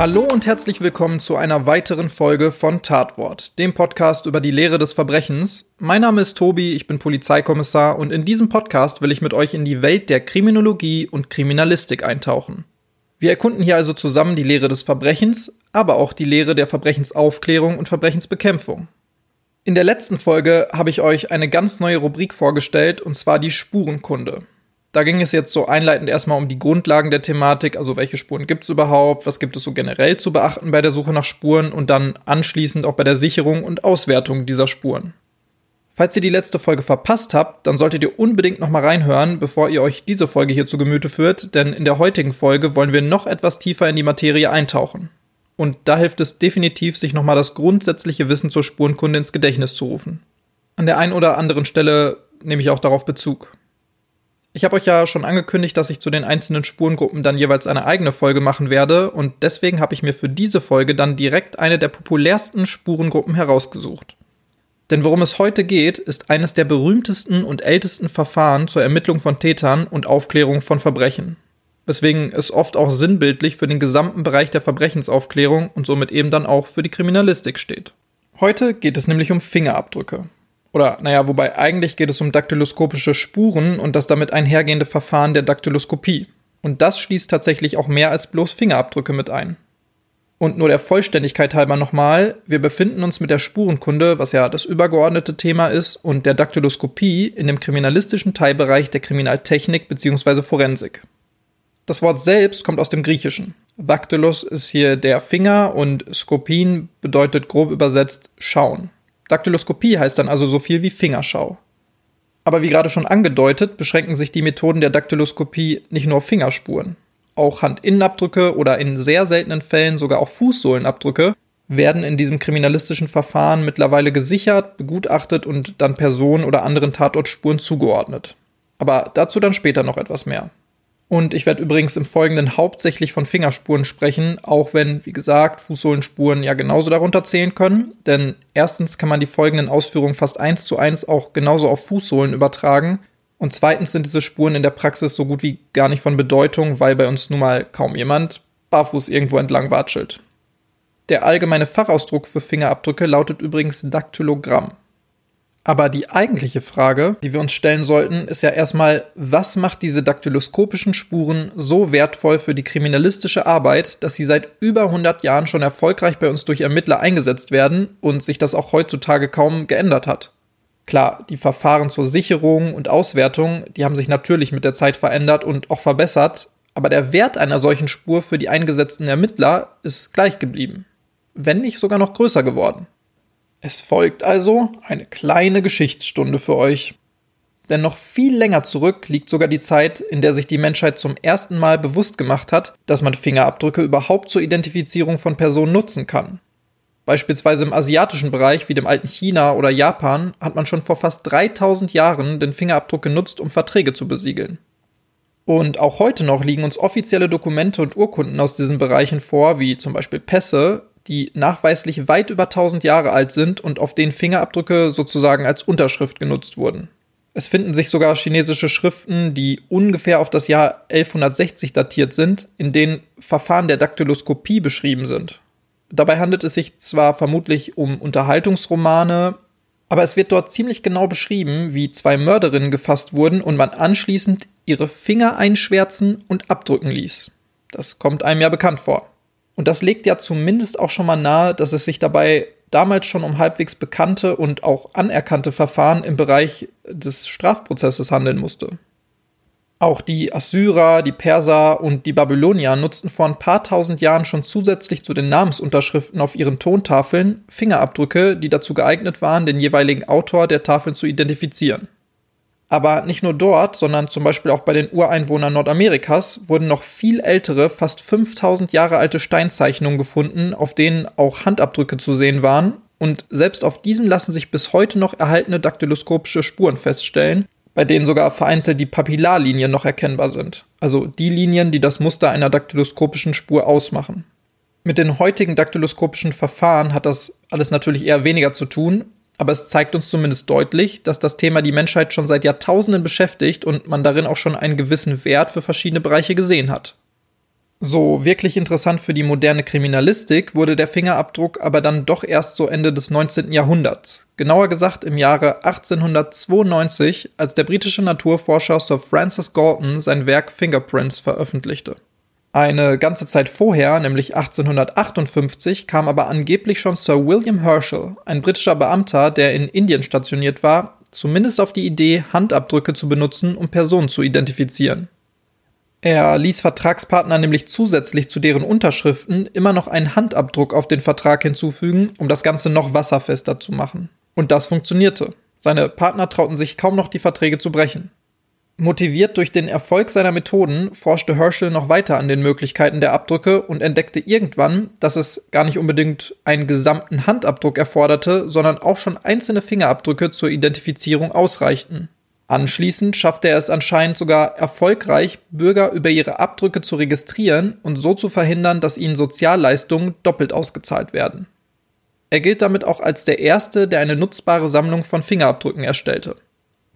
Hallo und herzlich willkommen zu einer weiteren Folge von Tatwort, dem Podcast über die Lehre des Verbrechens. Mein Name ist Tobi, ich bin Polizeikommissar und in diesem Podcast will ich mit euch in die Welt der Kriminologie und Kriminalistik eintauchen. Wir erkunden hier also zusammen die Lehre des Verbrechens, aber auch die Lehre der Verbrechensaufklärung und Verbrechensbekämpfung. In der letzten Folge habe ich euch eine ganz neue Rubrik vorgestellt, und zwar die Spurenkunde. Da ging es jetzt so einleitend erstmal um die Grundlagen der Thematik, also welche Spuren gibt es überhaupt, was gibt es so generell zu beachten bei der Suche nach Spuren und dann anschließend auch bei der Sicherung und Auswertung dieser Spuren. Falls ihr die letzte Folge verpasst habt, dann solltet ihr unbedingt nochmal reinhören, bevor ihr euch diese Folge hier zu Gemüte führt, denn in der heutigen Folge wollen wir noch etwas tiefer in die Materie eintauchen. Und da hilft es definitiv, sich nochmal das grundsätzliche Wissen zur Spurenkunde ins Gedächtnis zu rufen. An der einen oder anderen Stelle nehme ich auch darauf Bezug. Ich habe euch ja schon angekündigt, dass ich zu den einzelnen Spurengruppen dann jeweils eine eigene Folge machen werde und deswegen habe ich mir für diese Folge dann direkt eine der populärsten Spurengruppen herausgesucht. Denn worum es heute geht, ist eines der berühmtesten und ältesten Verfahren zur Ermittlung von Tätern und Aufklärung von Verbrechen. Weswegen es oft auch sinnbildlich für den gesamten Bereich der Verbrechensaufklärung und somit eben dann auch für die Kriminalistik steht. Heute geht es nämlich um Fingerabdrücke. Oder, naja, wobei eigentlich geht es um daktyloskopische Spuren und das damit einhergehende Verfahren der Daktyloskopie. Und das schließt tatsächlich auch mehr als bloß Fingerabdrücke mit ein. Und nur der Vollständigkeit halber nochmal, wir befinden uns mit der Spurenkunde, was ja das übergeordnete Thema ist, und der Daktyloskopie in dem kriminalistischen Teilbereich der Kriminaltechnik bzw. Forensik. Das Wort selbst kommt aus dem Griechischen. Daktylos ist hier der Finger und Skopin bedeutet grob übersetzt schauen. Daktyloskopie heißt dann also so viel wie Fingerschau. Aber wie gerade schon angedeutet, beschränken sich die Methoden der Daktyloskopie nicht nur auf Fingerspuren. Auch Handinnenabdrücke oder in sehr seltenen Fällen sogar auch Fußsohlenabdrücke werden in diesem kriminalistischen Verfahren mittlerweile gesichert, begutachtet und dann Personen oder anderen Tatortspuren zugeordnet. Aber dazu dann später noch etwas mehr. Und ich werde übrigens im Folgenden hauptsächlich von Fingerspuren sprechen, auch wenn, wie gesagt, Fußsohlenspuren ja genauso darunter zählen können. Denn erstens kann man die folgenden Ausführungen fast eins zu eins auch genauso auf Fußsohlen übertragen. Und zweitens sind diese Spuren in der Praxis so gut wie gar nicht von Bedeutung, weil bei uns nun mal kaum jemand barfuß irgendwo entlang watschelt. Der allgemeine Fachausdruck für Fingerabdrücke lautet übrigens Daktylogramm. Aber die eigentliche Frage, die wir uns stellen sollten, ist ja erstmal, was macht diese daktyloskopischen Spuren so wertvoll für die kriminalistische Arbeit, dass sie seit über 100 Jahren schon erfolgreich bei uns durch Ermittler eingesetzt werden und sich das auch heutzutage kaum geändert hat? Klar, die Verfahren zur Sicherung und Auswertung, die haben sich natürlich mit der Zeit verändert und auch verbessert, aber der Wert einer solchen Spur für die eingesetzten Ermittler ist gleich geblieben, wenn nicht sogar noch größer geworden. Es folgt also eine kleine Geschichtsstunde für euch. Denn noch viel länger zurück liegt sogar die Zeit, in der sich die Menschheit zum ersten Mal bewusst gemacht hat, dass man Fingerabdrücke überhaupt zur Identifizierung von Personen nutzen kann. Beispielsweise im asiatischen Bereich wie dem alten China oder Japan hat man schon vor fast 3000 Jahren den Fingerabdruck genutzt, um Verträge zu besiegeln. Und auch heute noch liegen uns offizielle Dokumente und Urkunden aus diesen Bereichen vor, wie zum Beispiel Pässe, die nachweislich weit über 1000 Jahre alt sind und auf denen Fingerabdrücke sozusagen als Unterschrift genutzt wurden. Es finden sich sogar chinesische Schriften, die ungefähr auf das Jahr 1160 datiert sind, in denen Verfahren der Daktyloskopie beschrieben sind. Dabei handelt es sich zwar vermutlich um Unterhaltungsromane, aber es wird dort ziemlich genau beschrieben, wie zwei Mörderinnen gefasst wurden und man anschließend ihre Finger einschwärzen und abdrücken ließ. Das kommt einem ja bekannt vor. Und das legt ja zumindest auch schon mal nahe, dass es sich dabei damals schon um halbwegs bekannte und auch anerkannte Verfahren im Bereich des Strafprozesses handeln musste. Auch die Assyrer, die Perser und die Babylonier nutzten vor ein paar tausend Jahren schon zusätzlich zu den Namensunterschriften auf ihren Tontafeln Fingerabdrücke, die dazu geeignet waren, den jeweiligen Autor der Tafeln zu identifizieren. Aber nicht nur dort, sondern zum Beispiel auch bei den Ureinwohnern Nordamerikas wurden noch viel ältere, fast 5000 Jahre alte Steinzeichnungen gefunden, auf denen auch Handabdrücke zu sehen waren. Und selbst auf diesen lassen sich bis heute noch erhaltene daktyloskopische Spuren feststellen, bei denen sogar vereinzelt die Papillarlinien noch erkennbar sind. Also die Linien, die das Muster einer daktyloskopischen Spur ausmachen. Mit den heutigen daktyloskopischen Verfahren hat das alles natürlich eher weniger zu tun, aber es zeigt uns zumindest deutlich, dass das Thema die Menschheit schon seit Jahrtausenden beschäftigt und man darin auch schon einen gewissen Wert für verschiedene Bereiche gesehen hat. So wirklich interessant für die moderne Kriminalistik wurde der Fingerabdruck aber dann doch erst so Ende des 19. Jahrhunderts. Genauer gesagt im Jahre 1892, als der britische Naturforscher Sir Francis Galton sein Werk Fingerprints veröffentlichte. Eine ganze Zeit vorher, nämlich 1858, kam aber angeblich schon Sir William Herschel, ein britischer Beamter, der in Indien stationiert war, zumindest auf die Idee, Handabdrücke zu benutzen, um Personen zu identifizieren. Er ließ Vertragspartner nämlich zusätzlich zu deren Unterschriften immer noch einen Handabdruck auf den Vertrag hinzufügen, um das Ganze noch wasserfester zu machen. Und das funktionierte. Seine Partner trauten sich kaum noch die Verträge zu brechen. Motiviert durch den Erfolg seiner Methoden forschte Herschel noch weiter an den Möglichkeiten der Abdrücke und entdeckte irgendwann, dass es gar nicht unbedingt einen gesamten Handabdruck erforderte, sondern auch schon einzelne Fingerabdrücke zur Identifizierung ausreichten. Anschließend schaffte er es anscheinend sogar erfolgreich, Bürger über ihre Abdrücke zu registrieren und so zu verhindern, dass ihnen Sozialleistungen doppelt ausgezahlt werden. Er gilt damit auch als der Erste, der eine nutzbare Sammlung von Fingerabdrücken erstellte.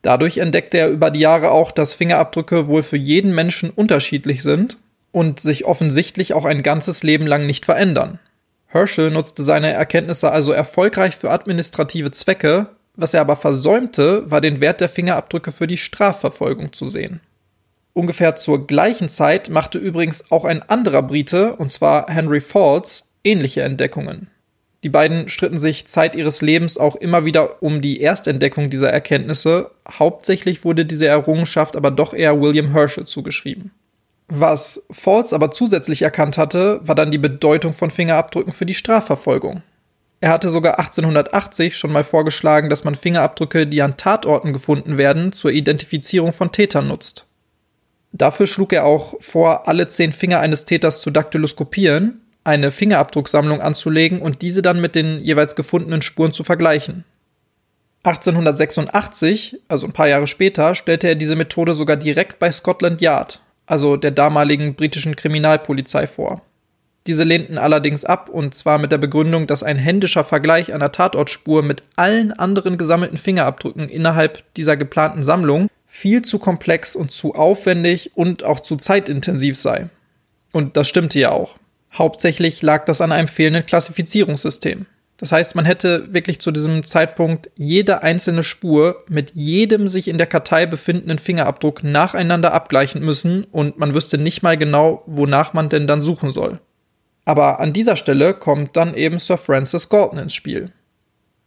Dadurch entdeckte er über die Jahre auch, dass Fingerabdrücke wohl für jeden Menschen unterschiedlich sind und sich offensichtlich auch ein ganzes Leben lang nicht verändern. Herschel nutzte seine Erkenntnisse also erfolgreich für administrative Zwecke, was er aber versäumte, war den Wert der Fingerabdrücke für die Strafverfolgung zu sehen. Ungefähr zur gleichen Zeit machte übrigens auch ein anderer Brite, und zwar Henry Falls, ähnliche Entdeckungen. Die beiden stritten sich Zeit ihres Lebens auch immer wieder um die Erstentdeckung dieser Erkenntnisse. Hauptsächlich wurde diese Errungenschaft aber doch eher William Herschel zugeschrieben. Was Falls aber zusätzlich erkannt hatte, war dann die Bedeutung von Fingerabdrücken für die Strafverfolgung. Er hatte sogar 1880 schon mal vorgeschlagen, dass man Fingerabdrücke, die an Tatorten gefunden werden, zur Identifizierung von Tätern nutzt. Dafür schlug er auch vor, alle zehn Finger eines Täters zu daktyloskopieren, eine Fingerabdrucksammlung anzulegen und diese dann mit den jeweils gefundenen Spuren zu vergleichen. 1886, also ein paar Jahre später, stellte er diese Methode sogar direkt bei Scotland Yard, also der damaligen britischen Kriminalpolizei vor. Diese lehnten allerdings ab und zwar mit der Begründung, dass ein händischer Vergleich einer Tatortspur mit allen anderen gesammelten Fingerabdrücken innerhalb dieser geplanten Sammlung viel zu komplex und zu aufwendig und auch zu zeitintensiv sei. Und das stimmte ja auch. Hauptsächlich lag das an einem fehlenden Klassifizierungssystem. Das heißt, man hätte wirklich zu diesem Zeitpunkt jede einzelne Spur mit jedem sich in der Kartei befindenden Fingerabdruck nacheinander abgleichen müssen und man wüsste nicht mal genau, wonach man denn dann suchen soll. Aber an dieser Stelle kommt dann eben Sir Francis Galton ins Spiel.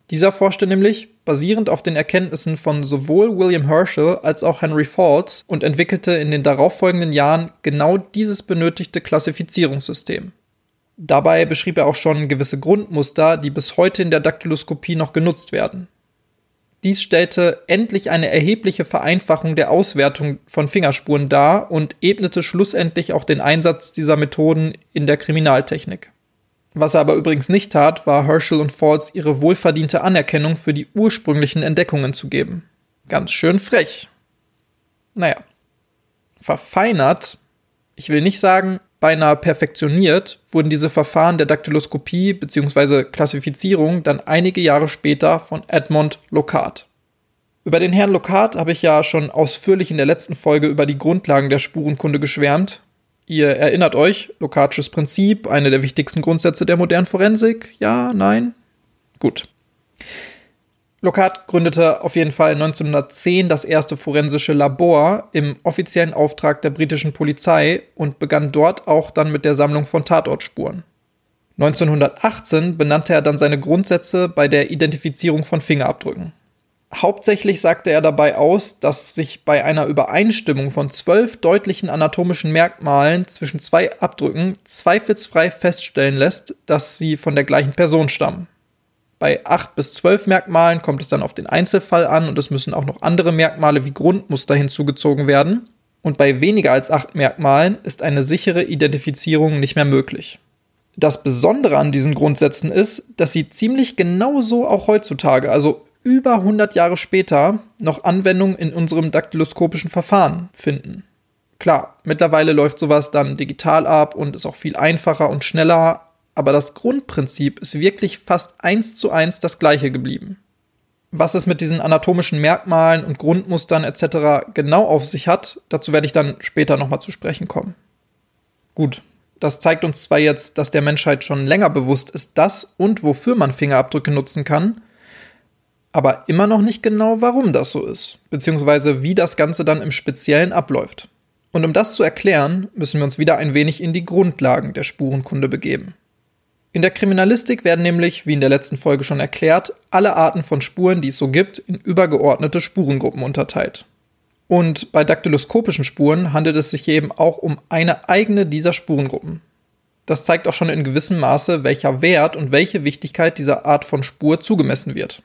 Dieser forschte nämlich basierend auf den Erkenntnissen von sowohl William Herschel als auch Henry Falls und entwickelte in den darauffolgenden Jahren genau dieses benötigte Klassifizierungssystem. Dabei beschrieb er auch schon gewisse Grundmuster, die bis heute in der Daktyloskopie noch genutzt werden. Dies stellte endlich eine erhebliche Vereinfachung der Auswertung von Fingerspuren dar und ebnete schlussendlich auch den Einsatz dieser Methoden in der Kriminaltechnik. Was er aber übrigens nicht tat, war Herschel und Falls ihre wohlverdiente Anerkennung für die ursprünglichen Entdeckungen zu geben. Ganz schön frech. Naja. Verfeinert, ich will nicht sagen, beinahe perfektioniert, wurden diese Verfahren der Daktyloskopie bzw. Klassifizierung dann einige Jahre später von Edmond Locard. Über den Herrn Locard habe ich ja schon ausführlich in der letzten Folge über die Grundlagen der Spurenkunde geschwärmt. Ihr erinnert euch, Locardsches Prinzip, eine der wichtigsten Grundsätze der modernen Forensik? Ja, nein? Gut. Lockhart gründete auf jeden Fall 1910 das erste forensische Labor im offiziellen Auftrag der britischen Polizei und begann dort auch dann mit der Sammlung von Tatortspuren. 1918 benannte er dann seine Grundsätze bei der Identifizierung von Fingerabdrücken. Hauptsächlich sagte er dabei aus, dass sich bei einer Übereinstimmung von zwölf deutlichen anatomischen Merkmalen zwischen zwei Abdrücken zweifelsfrei feststellen lässt, dass sie von der gleichen Person stammen. Bei 8 bis 12 Merkmalen kommt es dann auf den Einzelfall an und es müssen auch noch andere Merkmale wie Grundmuster hinzugezogen werden. Und bei weniger als 8 Merkmalen ist eine sichere Identifizierung nicht mehr möglich. Das Besondere an diesen Grundsätzen ist, dass sie ziemlich genauso auch heutzutage, also über 100 Jahre später, noch Anwendung in unserem daktyloskopischen Verfahren finden. Klar, mittlerweile läuft sowas dann digital ab und ist auch viel einfacher und schneller, aber das Grundprinzip ist wirklich fast eins zu eins das gleiche geblieben. Was es mit diesen anatomischen Merkmalen und Grundmustern etc. genau auf sich hat, dazu werde ich dann später nochmal zu sprechen kommen. Gut, das zeigt uns zwar jetzt, dass der Menschheit schon länger bewusst ist, dass und wofür man Fingerabdrücke nutzen kann, aber immer noch nicht genau, warum das so ist, beziehungsweise wie das Ganze dann im Speziellen abläuft. Und um das zu erklären, müssen wir uns wieder ein wenig in die Grundlagen der Spurenkunde begeben. In der Kriminalistik werden nämlich, wie in der letzten Folge schon erklärt, alle Arten von Spuren, die es so gibt, in übergeordnete Spurengruppen unterteilt. Und bei daktyloskopischen Spuren handelt es sich eben auch um eine eigene dieser Spurengruppen. Das zeigt auch schon in gewissem Maße, welcher Wert und welche Wichtigkeit dieser Art von Spur zugemessen wird.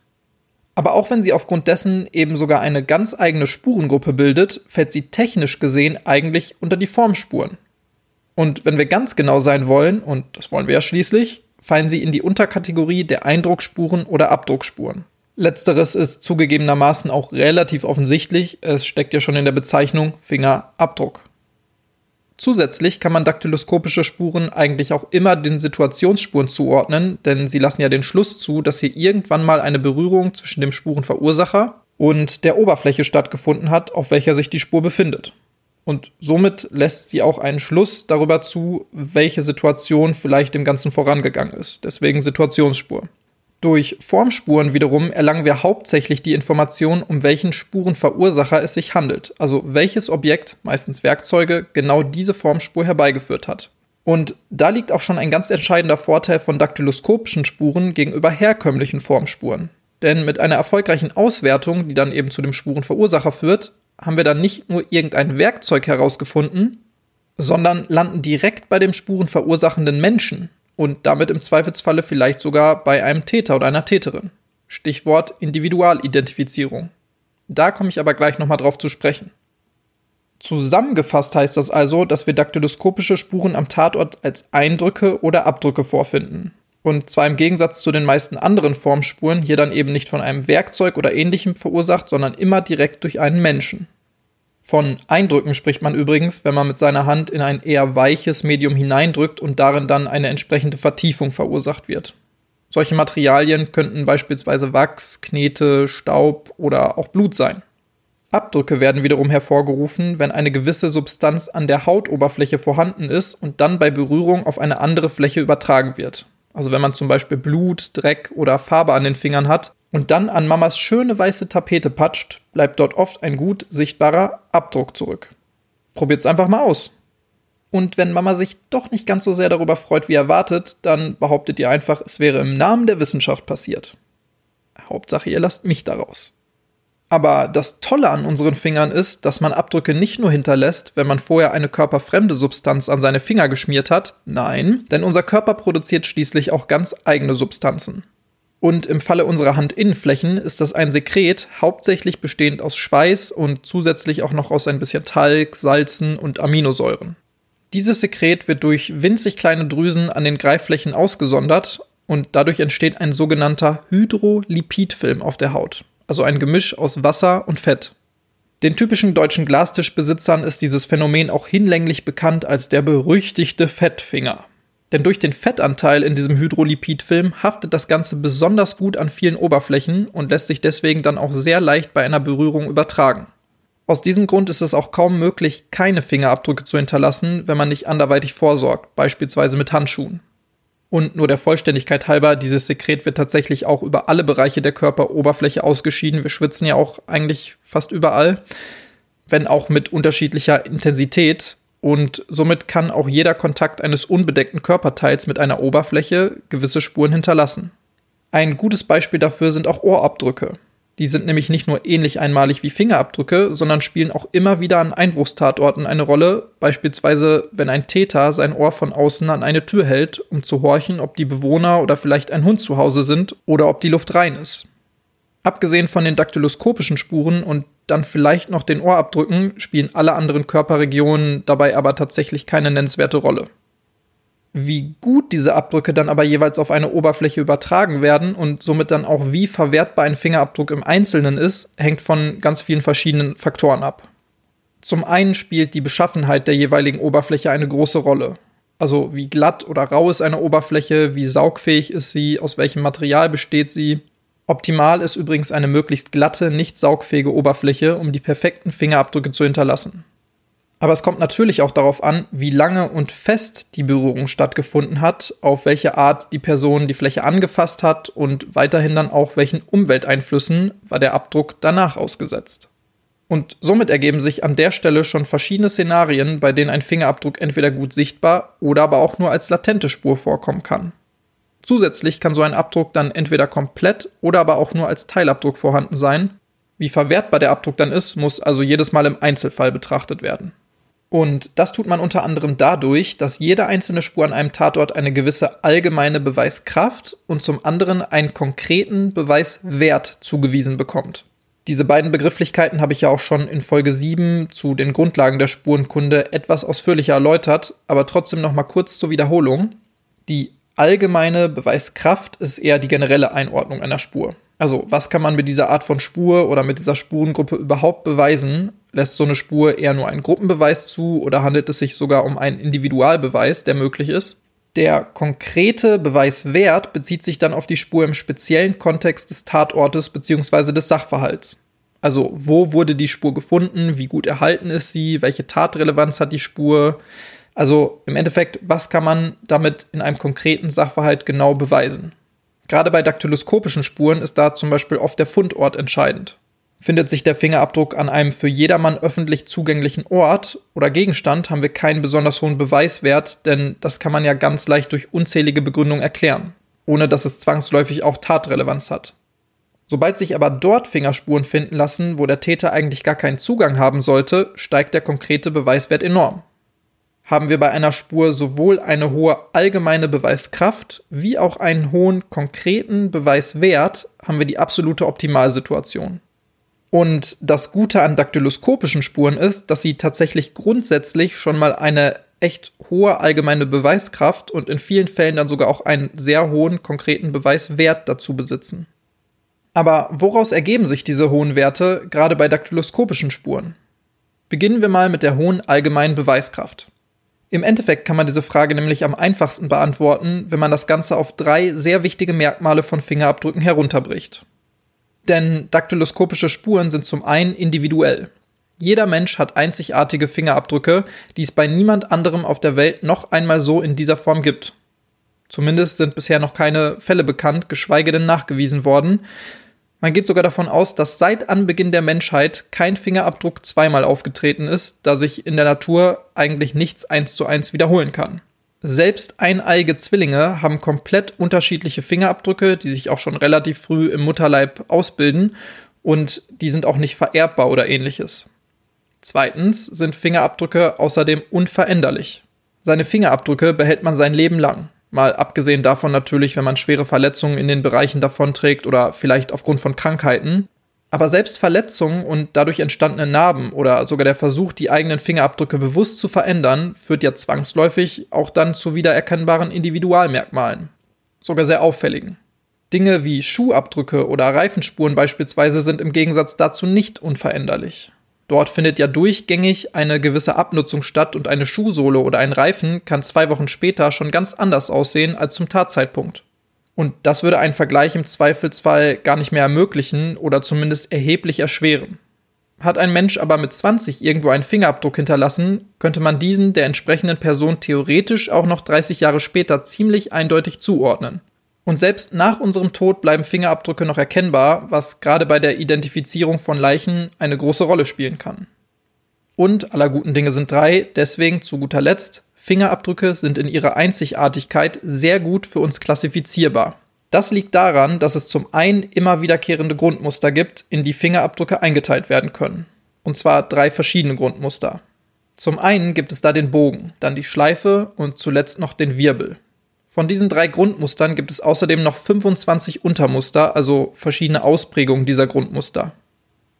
Aber auch wenn sie aufgrund dessen eben sogar eine ganz eigene Spurengruppe bildet, fällt sie technisch gesehen eigentlich unter die Formspuren. Und wenn wir ganz genau sein wollen, und das wollen wir ja schließlich, fallen sie in die Unterkategorie der Eindruckspuren oder Abdruckspuren. Letzteres ist zugegebenermaßen auch relativ offensichtlich, es steckt ja schon in der Bezeichnung Fingerabdruck. Zusätzlich kann man daktyloskopische Spuren eigentlich auch immer den Situationsspuren zuordnen, denn sie lassen ja den Schluss zu, dass hier irgendwann mal eine Berührung zwischen dem Spurenverursacher und der Oberfläche stattgefunden hat, auf welcher sich die Spur befindet. Und somit lässt sie auch einen Schluss darüber zu, welche Situation vielleicht dem Ganzen vorangegangen ist. Deswegen Situationsspur. Durch Formspuren wiederum erlangen wir hauptsächlich die Information, um welchen Spurenverursacher es sich handelt, also welches Objekt, meistens Werkzeuge, genau diese Formspur herbeigeführt hat. Und da liegt auch schon ein ganz entscheidender Vorteil von daktyloskopischen Spuren gegenüber herkömmlichen Formspuren. Denn mit einer erfolgreichen Auswertung, die dann eben zu dem Spurenverursacher führt, haben wir dann nicht nur irgendein Werkzeug herausgefunden, sondern landen direkt bei dem spurenverursachenden Menschen und damit im Zweifelsfalle vielleicht sogar bei einem Täter oder einer Täterin. Stichwort Individualidentifizierung. Da komme ich aber gleich nochmal drauf zu sprechen. Zusammengefasst heißt das also, dass wir daktyloskopische Spuren am Tatort als Eindrücke oder Abdrücke vorfinden und zwar im Gegensatz zu den meisten anderen Formspuren hier dann eben nicht von einem Werkzeug oder ähnlichem verursacht, sondern immer direkt durch einen Menschen. Von Eindrücken spricht man übrigens, wenn man mit seiner Hand in ein eher weiches Medium hineindrückt und darin dann eine entsprechende Vertiefung verursacht wird. Solche Materialien könnten beispielsweise Wachs, Knete, Staub oder auch Blut sein. Abdrücke werden wiederum hervorgerufen, wenn eine gewisse Substanz an der Hautoberfläche vorhanden ist und dann bei Berührung auf eine andere Fläche übertragen wird. Also wenn man zum Beispiel Blut, Dreck oder Farbe an den Fingern hat und dann an Mamas schöne weiße Tapete patscht, bleibt dort oft ein gut sichtbarer Abdruck zurück. Probiert's einfach mal aus. Und wenn Mama sich doch nicht ganz so sehr darüber freut wie erwartet, dann behauptet ihr einfach, es wäre im Namen der Wissenschaft passiert. Hauptsache, ihr lasst mich daraus. Aber das Tolle an unseren Fingern ist, dass man Abdrücke nicht nur hinterlässt, wenn man vorher eine körperfremde Substanz an seine Finger geschmiert hat, nein, denn unser Körper produziert schließlich auch ganz eigene Substanzen. Und im Falle unserer Handinnenflächen ist das ein Sekret, hauptsächlich bestehend aus Schweiß und zusätzlich auch noch aus ein bisschen Talg, Salzen und Aminosäuren. Dieses Sekret wird durch winzig kleine Drüsen an den Greifflächen ausgesondert und dadurch entsteht ein sogenannter Hydrolipidfilm auf der Haut also ein Gemisch aus Wasser und Fett. Den typischen deutschen Glastischbesitzern ist dieses Phänomen auch hinlänglich bekannt als der berüchtigte Fettfinger. Denn durch den Fettanteil in diesem Hydrolipidfilm haftet das Ganze besonders gut an vielen Oberflächen und lässt sich deswegen dann auch sehr leicht bei einer Berührung übertragen. Aus diesem Grund ist es auch kaum möglich, keine Fingerabdrücke zu hinterlassen, wenn man nicht anderweitig vorsorgt, beispielsweise mit Handschuhen. Und nur der Vollständigkeit halber, dieses Sekret wird tatsächlich auch über alle Bereiche der Körperoberfläche ausgeschieden. Wir schwitzen ja auch eigentlich fast überall, wenn auch mit unterschiedlicher Intensität. Und somit kann auch jeder Kontakt eines unbedeckten Körperteils mit einer Oberfläche gewisse Spuren hinterlassen. Ein gutes Beispiel dafür sind auch Ohrabdrücke. Die sind nämlich nicht nur ähnlich einmalig wie Fingerabdrücke, sondern spielen auch immer wieder an Einbruchstatorten eine Rolle, beispielsweise wenn ein Täter sein Ohr von außen an eine Tür hält, um zu horchen, ob die Bewohner oder vielleicht ein Hund zu Hause sind oder ob die Luft rein ist. Abgesehen von den daktyloskopischen Spuren und dann vielleicht noch den Ohrabdrücken spielen alle anderen Körperregionen dabei aber tatsächlich keine nennenswerte Rolle. Wie gut diese Abdrücke dann aber jeweils auf eine Oberfläche übertragen werden und somit dann auch wie verwertbar ein Fingerabdruck im Einzelnen ist, hängt von ganz vielen verschiedenen Faktoren ab. Zum einen spielt die Beschaffenheit der jeweiligen Oberfläche eine große Rolle. Also wie glatt oder rau ist eine Oberfläche, wie saugfähig ist sie, aus welchem Material besteht sie. Optimal ist übrigens eine möglichst glatte, nicht saugfähige Oberfläche, um die perfekten Fingerabdrücke zu hinterlassen. Aber es kommt natürlich auch darauf an, wie lange und fest die Berührung stattgefunden hat, auf welche Art die Person die Fläche angefasst hat und weiterhin dann auch welchen Umwelteinflüssen war der Abdruck danach ausgesetzt. Und somit ergeben sich an der Stelle schon verschiedene Szenarien, bei denen ein Fingerabdruck entweder gut sichtbar oder aber auch nur als latente Spur vorkommen kann. Zusätzlich kann so ein Abdruck dann entweder komplett oder aber auch nur als Teilabdruck vorhanden sein. Wie verwertbar der Abdruck dann ist, muss also jedes Mal im Einzelfall betrachtet werden. Und das tut man unter anderem dadurch, dass jede einzelne Spur an einem Tatort eine gewisse allgemeine Beweiskraft und zum anderen einen konkreten Beweiswert zugewiesen bekommt. Diese beiden Begrifflichkeiten habe ich ja auch schon in Folge 7 zu den Grundlagen der Spurenkunde etwas ausführlicher erläutert, aber trotzdem noch mal kurz zur Wiederholung. Die allgemeine Beweiskraft ist eher die generelle Einordnung einer Spur. Also, was kann man mit dieser Art von Spur oder mit dieser Spurengruppe überhaupt beweisen? Lässt so eine Spur eher nur einen Gruppenbeweis zu oder handelt es sich sogar um einen Individualbeweis, der möglich ist? Der konkrete Beweiswert bezieht sich dann auf die Spur im speziellen Kontext des Tatortes bzw. des Sachverhalts. Also, wo wurde die Spur gefunden? Wie gut erhalten ist sie? Welche Tatrelevanz hat die Spur? Also im Endeffekt, was kann man damit in einem konkreten Sachverhalt genau beweisen? Gerade bei daktyloskopischen Spuren ist da zum Beispiel oft der Fundort entscheidend. Findet sich der Fingerabdruck an einem für jedermann öffentlich zugänglichen Ort oder Gegenstand, haben wir keinen besonders hohen Beweiswert, denn das kann man ja ganz leicht durch unzählige Begründungen erklären, ohne dass es zwangsläufig auch Tatrelevanz hat. Sobald sich aber dort Fingerspuren finden lassen, wo der Täter eigentlich gar keinen Zugang haben sollte, steigt der konkrete Beweiswert enorm. Haben wir bei einer Spur sowohl eine hohe allgemeine Beweiskraft wie auch einen hohen konkreten Beweiswert, haben wir die absolute Optimalsituation. Und das Gute an daktyloskopischen Spuren ist, dass sie tatsächlich grundsätzlich schon mal eine echt hohe allgemeine Beweiskraft und in vielen Fällen dann sogar auch einen sehr hohen konkreten Beweiswert dazu besitzen. Aber woraus ergeben sich diese hohen Werte gerade bei daktyloskopischen Spuren? Beginnen wir mal mit der hohen allgemeinen Beweiskraft. Im Endeffekt kann man diese Frage nämlich am einfachsten beantworten, wenn man das Ganze auf drei sehr wichtige Merkmale von Fingerabdrücken herunterbricht. Denn daktyloskopische Spuren sind zum einen individuell. Jeder Mensch hat einzigartige Fingerabdrücke, die es bei niemand anderem auf der Welt noch einmal so in dieser Form gibt. Zumindest sind bisher noch keine Fälle bekannt, geschweige denn nachgewiesen worden. Man geht sogar davon aus, dass seit Anbeginn der Menschheit kein Fingerabdruck zweimal aufgetreten ist, da sich in der Natur eigentlich nichts eins zu eins wiederholen kann. Selbst eineige Zwillinge haben komplett unterschiedliche Fingerabdrücke, die sich auch schon relativ früh im Mutterleib ausbilden und die sind auch nicht vererbbar oder ähnliches. Zweitens sind Fingerabdrücke außerdem unveränderlich. Seine Fingerabdrücke behält man sein Leben lang. Mal abgesehen davon natürlich, wenn man schwere Verletzungen in den Bereichen davonträgt oder vielleicht aufgrund von Krankheiten. Aber selbst Verletzungen und dadurch entstandene Narben oder sogar der Versuch, die eigenen Fingerabdrücke bewusst zu verändern, führt ja zwangsläufig auch dann zu wiedererkennbaren Individualmerkmalen. Sogar sehr auffälligen. Dinge wie Schuhabdrücke oder Reifenspuren beispielsweise sind im Gegensatz dazu nicht unveränderlich. Dort findet ja durchgängig eine gewisse Abnutzung statt und eine Schuhsohle oder ein Reifen kann zwei Wochen später schon ganz anders aussehen als zum Tatzeitpunkt. Und das würde einen Vergleich im Zweifelsfall gar nicht mehr ermöglichen oder zumindest erheblich erschweren. Hat ein Mensch aber mit 20 irgendwo einen Fingerabdruck hinterlassen, könnte man diesen der entsprechenden Person theoretisch auch noch 30 Jahre später ziemlich eindeutig zuordnen. Und selbst nach unserem Tod bleiben Fingerabdrücke noch erkennbar, was gerade bei der Identifizierung von Leichen eine große Rolle spielen kann. Und aller guten Dinge sind drei, deswegen zu guter Letzt Fingerabdrücke sind in ihrer Einzigartigkeit sehr gut für uns klassifizierbar. Das liegt daran, dass es zum einen immer wiederkehrende Grundmuster gibt, in die Fingerabdrücke eingeteilt werden können. Und zwar drei verschiedene Grundmuster. Zum einen gibt es da den Bogen, dann die Schleife und zuletzt noch den Wirbel. Von diesen drei Grundmustern gibt es außerdem noch 25 Untermuster, also verschiedene Ausprägungen dieser Grundmuster.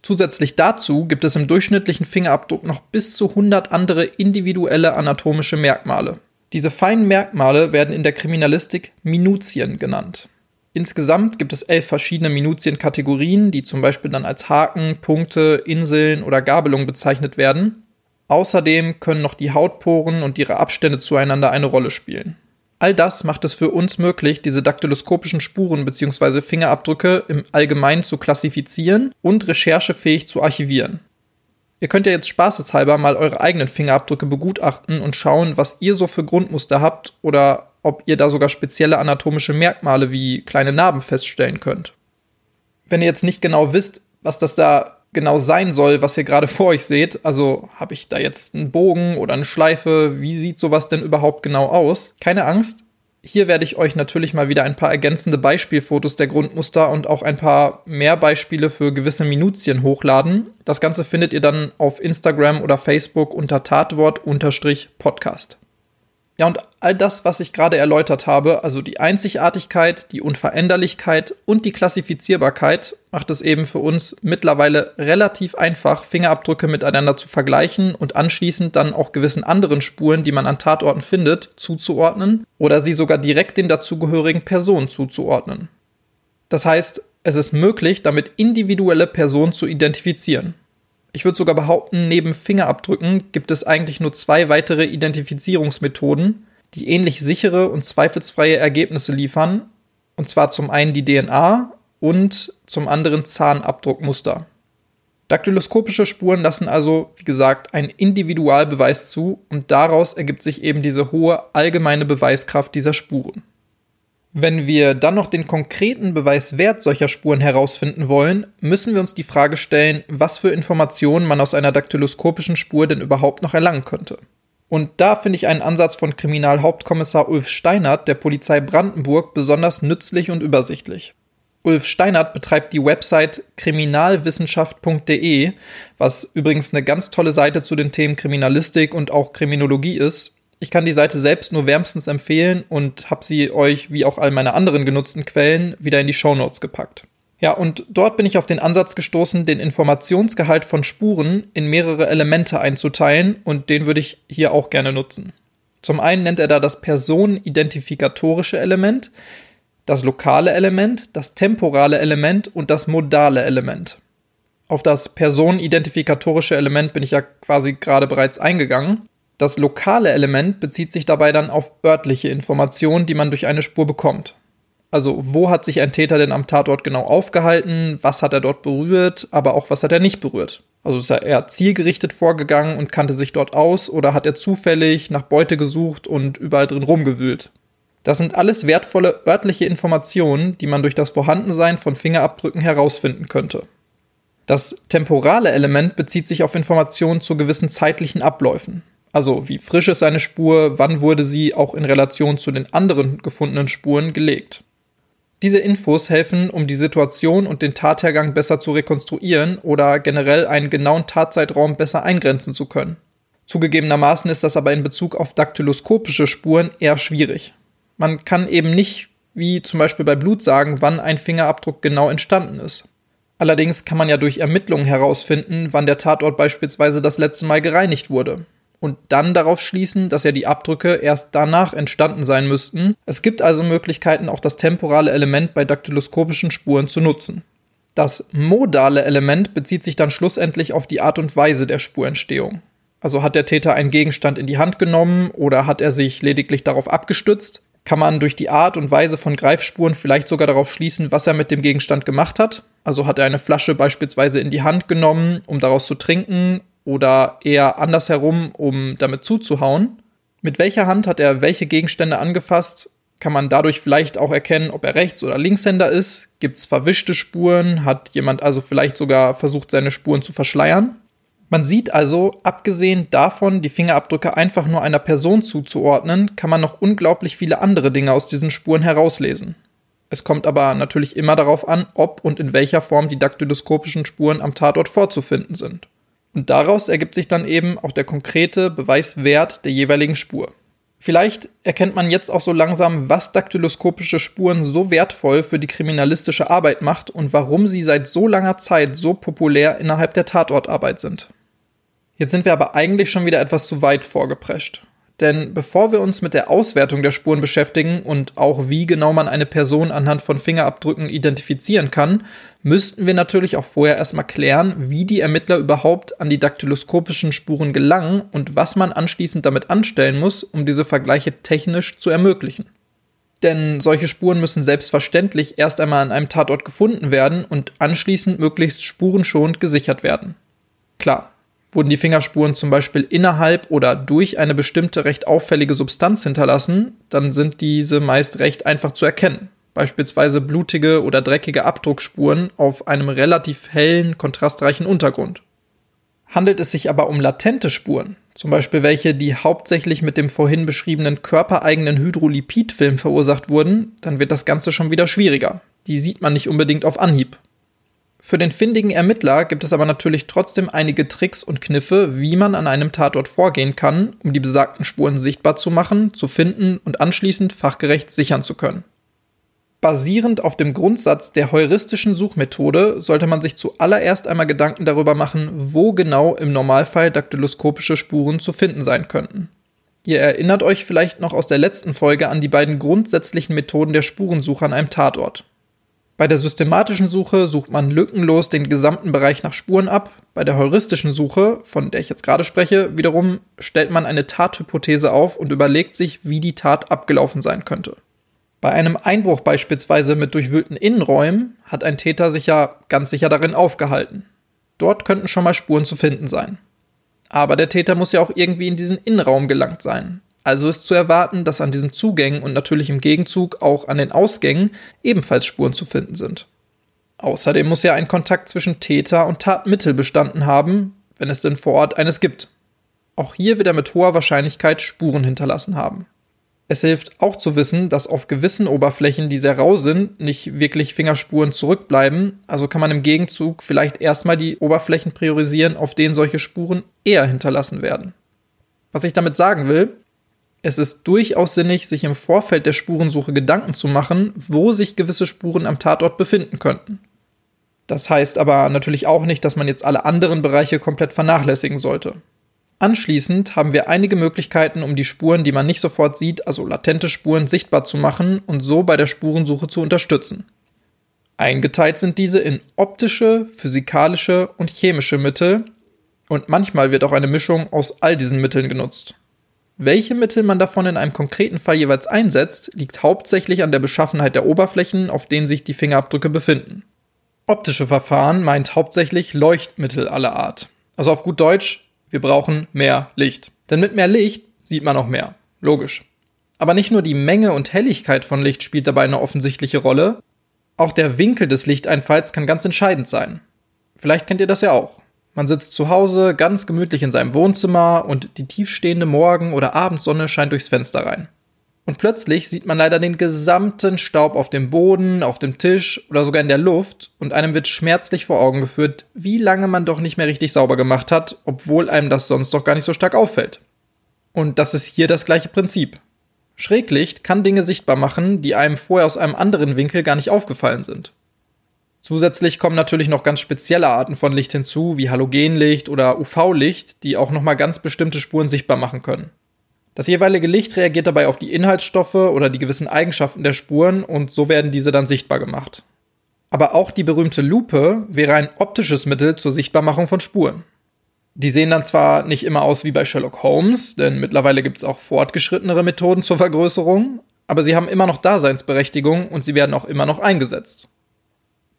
Zusätzlich dazu gibt es im durchschnittlichen Fingerabdruck noch bis zu 100 andere individuelle anatomische Merkmale. Diese feinen Merkmale werden in der Kriminalistik Minutien genannt. Insgesamt gibt es elf verschiedene Minuzienkategorien, die zum Beispiel dann als Haken, Punkte, Inseln oder Gabelung bezeichnet werden. Außerdem können noch die Hautporen und ihre Abstände zueinander eine Rolle spielen. All das macht es für uns möglich, diese daktyloskopischen Spuren bzw. Fingerabdrücke im Allgemeinen zu klassifizieren und recherchefähig zu archivieren. Ihr könnt ja jetzt spaßeshalber mal eure eigenen Fingerabdrücke begutachten und schauen, was ihr so für Grundmuster habt oder ob ihr da sogar spezielle anatomische Merkmale wie kleine Narben feststellen könnt. Wenn ihr jetzt nicht genau wisst, was das da genau sein soll, was ihr gerade vor euch seht, also habe ich da jetzt einen Bogen oder eine Schleife, wie sieht sowas denn überhaupt genau aus? Keine Angst, hier werde ich euch natürlich mal wieder ein paar ergänzende Beispielfotos der Grundmuster und auch ein paar mehr Beispiele für gewisse Minutien hochladen. Das Ganze findet ihr dann auf Instagram oder Facebook unter Tatwort-Podcast. Ja, und all das, was ich gerade erläutert habe, also die Einzigartigkeit, die Unveränderlichkeit und die Klassifizierbarkeit, macht es eben für uns mittlerweile relativ einfach, Fingerabdrücke miteinander zu vergleichen und anschließend dann auch gewissen anderen Spuren, die man an Tatorten findet, zuzuordnen oder sie sogar direkt den dazugehörigen Personen zuzuordnen. Das heißt, es ist möglich, damit individuelle Personen zu identifizieren. Ich würde sogar behaupten, neben Fingerabdrücken gibt es eigentlich nur zwei weitere Identifizierungsmethoden, die ähnlich sichere und zweifelsfreie Ergebnisse liefern. Und zwar zum einen die DNA und zum anderen Zahnabdruckmuster. Daktyloskopische Spuren lassen also, wie gesagt, einen Individualbeweis zu und daraus ergibt sich eben diese hohe allgemeine Beweiskraft dieser Spuren. Wenn wir dann noch den konkreten Beweiswert solcher Spuren herausfinden wollen, müssen wir uns die Frage stellen, was für Informationen man aus einer daktyloskopischen Spur denn überhaupt noch erlangen könnte. Und da finde ich einen Ansatz von Kriminalhauptkommissar Ulf Steinert der Polizei Brandenburg besonders nützlich und übersichtlich. Ulf Steinert betreibt die Website kriminalwissenschaft.de, was übrigens eine ganz tolle Seite zu den Themen Kriminalistik und auch Kriminologie ist ich kann die Seite selbst nur wärmstens empfehlen und habe sie euch, wie auch all meine anderen genutzten Quellen, wieder in die Show Notes gepackt. Ja, und dort bin ich auf den Ansatz gestoßen, den Informationsgehalt von Spuren in mehrere Elemente einzuteilen und den würde ich hier auch gerne nutzen. Zum einen nennt er da das personenidentifikatorisch Element, das lokale Element, das temporale Element und das modale Element. Auf das personenidentifikatorisch Element bin ich ja quasi gerade bereits eingegangen. Das lokale Element bezieht sich dabei dann auf örtliche Informationen, die man durch eine Spur bekommt. Also wo hat sich ein Täter denn am Tatort genau aufgehalten, was hat er dort berührt, aber auch was hat er nicht berührt. Also ist er eher zielgerichtet vorgegangen und kannte sich dort aus oder hat er zufällig nach Beute gesucht und überall drin rumgewühlt. Das sind alles wertvolle örtliche Informationen, die man durch das Vorhandensein von Fingerabdrücken herausfinden könnte. Das temporale Element bezieht sich auf Informationen zu gewissen zeitlichen Abläufen. Also wie frisch ist eine Spur, wann wurde sie auch in Relation zu den anderen gefundenen Spuren gelegt. Diese Infos helfen, um die Situation und den Tathergang besser zu rekonstruieren oder generell einen genauen Tatzeitraum besser eingrenzen zu können. Zugegebenermaßen ist das aber in Bezug auf daktyloskopische Spuren eher schwierig. Man kann eben nicht, wie zum Beispiel bei Blut sagen, wann ein Fingerabdruck genau entstanden ist. Allerdings kann man ja durch Ermittlungen herausfinden, wann der Tatort beispielsweise das letzte Mal gereinigt wurde und dann darauf schließen, dass ja die Abdrücke erst danach entstanden sein müssten. Es gibt also Möglichkeiten, auch das temporale Element bei daktyloskopischen Spuren zu nutzen. Das modale Element bezieht sich dann schlussendlich auf die Art und Weise der Spurentstehung. Also hat der Täter einen Gegenstand in die Hand genommen oder hat er sich lediglich darauf abgestützt? Kann man durch die Art und Weise von Greifspuren vielleicht sogar darauf schließen, was er mit dem Gegenstand gemacht hat? Also hat er eine Flasche beispielsweise in die Hand genommen, um daraus zu trinken oder eher andersherum, um damit zuzuhauen. Mit welcher Hand hat er welche Gegenstände angefasst? Kann man dadurch vielleicht auch erkennen, ob er Rechts- oder Linkshänder ist? Gibt es verwischte Spuren? Hat jemand also vielleicht sogar versucht, seine Spuren zu verschleiern? Man sieht also, abgesehen davon, die Fingerabdrücke einfach nur einer Person zuzuordnen, kann man noch unglaublich viele andere Dinge aus diesen Spuren herauslesen. Es kommt aber natürlich immer darauf an, ob und in welcher Form die daktyloskopischen Spuren am Tatort vorzufinden sind. Und daraus ergibt sich dann eben auch der konkrete Beweiswert der jeweiligen Spur. Vielleicht erkennt man jetzt auch so langsam, was daktyloskopische Spuren so wertvoll für die kriminalistische Arbeit macht und warum sie seit so langer Zeit so populär innerhalb der Tatortarbeit sind. Jetzt sind wir aber eigentlich schon wieder etwas zu weit vorgeprescht. Denn bevor wir uns mit der Auswertung der Spuren beschäftigen und auch wie genau man eine Person anhand von Fingerabdrücken identifizieren kann, müssten wir natürlich auch vorher erstmal klären, wie die Ermittler überhaupt an die daktyloskopischen Spuren gelangen und was man anschließend damit anstellen muss, um diese Vergleiche technisch zu ermöglichen. Denn solche Spuren müssen selbstverständlich erst einmal an einem Tatort gefunden werden und anschließend möglichst spurenschonend gesichert werden. Klar, Wurden die Fingerspuren zum Beispiel innerhalb oder durch eine bestimmte recht auffällige Substanz hinterlassen, dann sind diese meist recht einfach zu erkennen. Beispielsweise blutige oder dreckige Abdruckspuren auf einem relativ hellen, kontrastreichen Untergrund. Handelt es sich aber um latente Spuren, zum Beispiel welche, die hauptsächlich mit dem vorhin beschriebenen körpereigenen Hydrolipidfilm verursacht wurden, dann wird das Ganze schon wieder schwieriger. Die sieht man nicht unbedingt auf Anhieb. Für den findigen Ermittler gibt es aber natürlich trotzdem einige Tricks und Kniffe, wie man an einem Tatort vorgehen kann, um die besagten Spuren sichtbar zu machen, zu finden und anschließend fachgerecht sichern zu können. Basierend auf dem Grundsatz der heuristischen Suchmethode sollte man sich zuallererst einmal Gedanken darüber machen, wo genau im Normalfall daktyloskopische Spuren zu finden sein könnten. Ihr erinnert euch vielleicht noch aus der letzten Folge an die beiden grundsätzlichen Methoden der Spurensuche an einem Tatort. Bei der systematischen Suche sucht man lückenlos den gesamten Bereich nach Spuren ab. Bei der heuristischen Suche, von der ich jetzt gerade spreche, wiederum stellt man eine Tathypothese auf und überlegt sich, wie die Tat abgelaufen sein könnte. Bei einem Einbruch beispielsweise mit durchwühlten Innenräumen hat ein Täter sich ja ganz sicher darin aufgehalten. Dort könnten schon mal Spuren zu finden sein. Aber der Täter muss ja auch irgendwie in diesen Innenraum gelangt sein. Also ist zu erwarten, dass an diesen Zugängen und natürlich im Gegenzug auch an den Ausgängen ebenfalls Spuren zu finden sind. Außerdem muss ja ein Kontakt zwischen Täter und Tatmittel bestanden haben, wenn es denn vor Ort eines gibt. Auch hier wird er mit hoher Wahrscheinlichkeit Spuren hinterlassen haben. Es hilft auch zu wissen, dass auf gewissen Oberflächen, die sehr rau sind, nicht wirklich Fingerspuren zurückbleiben, also kann man im Gegenzug vielleicht erstmal die Oberflächen priorisieren, auf denen solche Spuren eher hinterlassen werden. Was ich damit sagen will, es ist durchaus sinnig, sich im Vorfeld der Spurensuche Gedanken zu machen, wo sich gewisse Spuren am Tatort befinden könnten. Das heißt aber natürlich auch nicht, dass man jetzt alle anderen Bereiche komplett vernachlässigen sollte. Anschließend haben wir einige Möglichkeiten, um die Spuren, die man nicht sofort sieht, also latente Spuren, sichtbar zu machen und so bei der Spurensuche zu unterstützen. Eingeteilt sind diese in optische, physikalische und chemische Mittel und manchmal wird auch eine Mischung aus all diesen Mitteln genutzt. Welche Mittel man davon in einem konkreten Fall jeweils einsetzt, liegt hauptsächlich an der Beschaffenheit der Oberflächen, auf denen sich die Fingerabdrücke befinden. Optische Verfahren meint hauptsächlich Leuchtmittel aller Art. Also auf gut Deutsch, wir brauchen mehr Licht. Denn mit mehr Licht sieht man auch mehr. Logisch. Aber nicht nur die Menge und Helligkeit von Licht spielt dabei eine offensichtliche Rolle, auch der Winkel des Lichteinfalls kann ganz entscheidend sein. Vielleicht kennt ihr das ja auch. Man sitzt zu Hause ganz gemütlich in seinem Wohnzimmer und die tiefstehende Morgen- oder Abendsonne scheint durchs Fenster rein. Und plötzlich sieht man leider den gesamten Staub auf dem Boden, auf dem Tisch oder sogar in der Luft und einem wird schmerzlich vor Augen geführt, wie lange man doch nicht mehr richtig sauber gemacht hat, obwohl einem das sonst doch gar nicht so stark auffällt. Und das ist hier das gleiche Prinzip. Schräglicht kann Dinge sichtbar machen, die einem vorher aus einem anderen Winkel gar nicht aufgefallen sind. Zusätzlich kommen natürlich noch ganz spezielle Arten von Licht hinzu, wie Halogenlicht oder UV-Licht, die auch nochmal ganz bestimmte Spuren sichtbar machen können. Das jeweilige Licht reagiert dabei auf die Inhaltsstoffe oder die gewissen Eigenschaften der Spuren und so werden diese dann sichtbar gemacht. Aber auch die berühmte Lupe wäre ein optisches Mittel zur Sichtbarmachung von Spuren. Die sehen dann zwar nicht immer aus wie bei Sherlock Holmes, denn mittlerweile gibt es auch fortgeschrittenere Methoden zur Vergrößerung, aber sie haben immer noch Daseinsberechtigung und sie werden auch immer noch eingesetzt.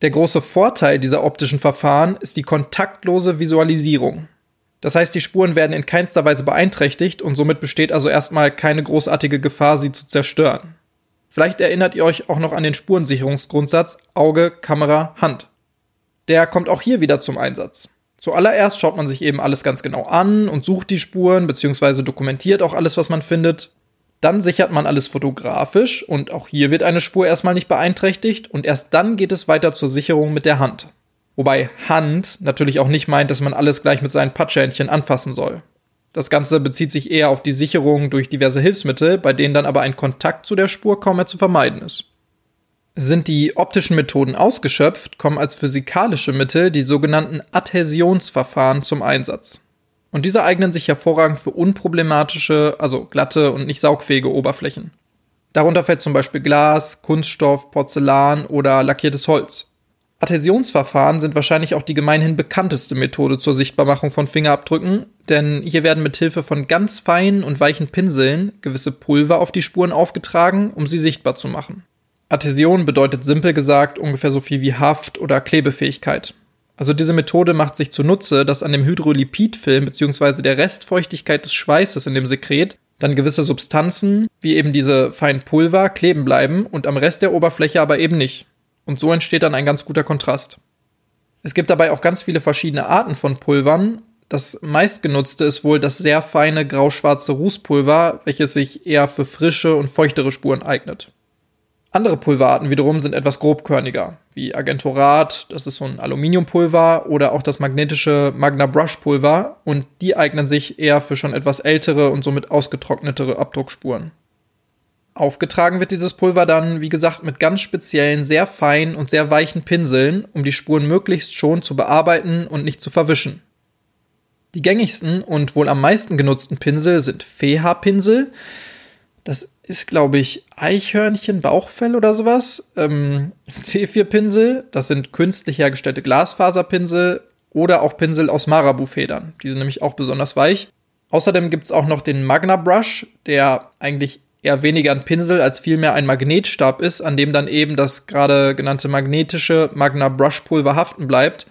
Der große Vorteil dieser optischen Verfahren ist die kontaktlose Visualisierung. Das heißt, die Spuren werden in keinster Weise beeinträchtigt und somit besteht also erstmal keine großartige Gefahr, sie zu zerstören. Vielleicht erinnert ihr euch auch noch an den Spurensicherungsgrundsatz Auge, Kamera, Hand. Der kommt auch hier wieder zum Einsatz. Zuallererst schaut man sich eben alles ganz genau an und sucht die Spuren bzw. dokumentiert auch alles, was man findet. Dann sichert man alles fotografisch und auch hier wird eine Spur erstmal nicht beeinträchtigt und erst dann geht es weiter zur Sicherung mit der Hand. Wobei Hand natürlich auch nicht meint, dass man alles gleich mit seinen Patschhändchen anfassen soll. Das Ganze bezieht sich eher auf die Sicherung durch diverse Hilfsmittel, bei denen dann aber ein Kontakt zu der Spur kaum mehr zu vermeiden ist. Sind die optischen Methoden ausgeschöpft, kommen als physikalische Mittel die sogenannten Adhäsionsverfahren zum Einsatz. Und diese eignen sich hervorragend für unproblematische, also glatte und nicht saugfähige Oberflächen. Darunter fällt zum Beispiel Glas, Kunststoff, Porzellan oder lackiertes Holz. Adhäsionsverfahren sind wahrscheinlich auch die gemeinhin bekannteste Methode zur Sichtbarmachung von Fingerabdrücken, denn hier werden mit Hilfe von ganz feinen und weichen Pinseln gewisse Pulver auf die Spuren aufgetragen, um sie sichtbar zu machen. Adhäsion bedeutet simpel gesagt ungefähr so viel wie Haft oder Klebefähigkeit. Also diese Methode macht sich zunutze, dass an dem Hydrolipidfilm bzw. der Restfeuchtigkeit des Schweißes in dem Sekret dann gewisse Substanzen, wie eben diese feinen Pulver, kleben bleiben und am Rest der Oberfläche aber eben nicht. Und so entsteht dann ein ganz guter Kontrast. Es gibt dabei auch ganz viele verschiedene Arten von Pulvern. Das meistgenutzte ist wohl das sehr feine grau-schwarze Rußpulver, welches sich eher für frische und feuchtere Spuren eignet. Andere Pulverarten wiederum sind etwas grobkörniger, wie Agentorat, das ist so ein Aluminiumpulver, oder auch das magnetische Magna Brush Pulver, und die eignen sich eher für schon etwas ältere und somit ausgetrocknetere Abdruckspuren. Aufgetragen wird dieses Pulver dann, wie gesagt, mit ganz speziellen, sehr feinen und sehr weichen Pinseln, um die Spuren möglichst schon zu bearbeiten und nicht zu verwischen. Die gängigsten und wohl am meisten genutzten Pinsel sind Feha-Pinsel. Das ist, glaube ich, Eichhörnchen, Bauchfell oder sowas. Ähm, C4-Pinsel, das sind künstlich hergestellte Glasfaserpinsel oder auch Pinsel aus Marabu-Federn. Die sind nämlich auch besonders weich. Außerdem gibt es auch noch den Magna Brush, der eigentlich eher weniger ein Pinsel als vielmehr ein Magnetstab ist, an dem dann eben das gerade genannte magnetische Magna Brush Pulver haften bleibt.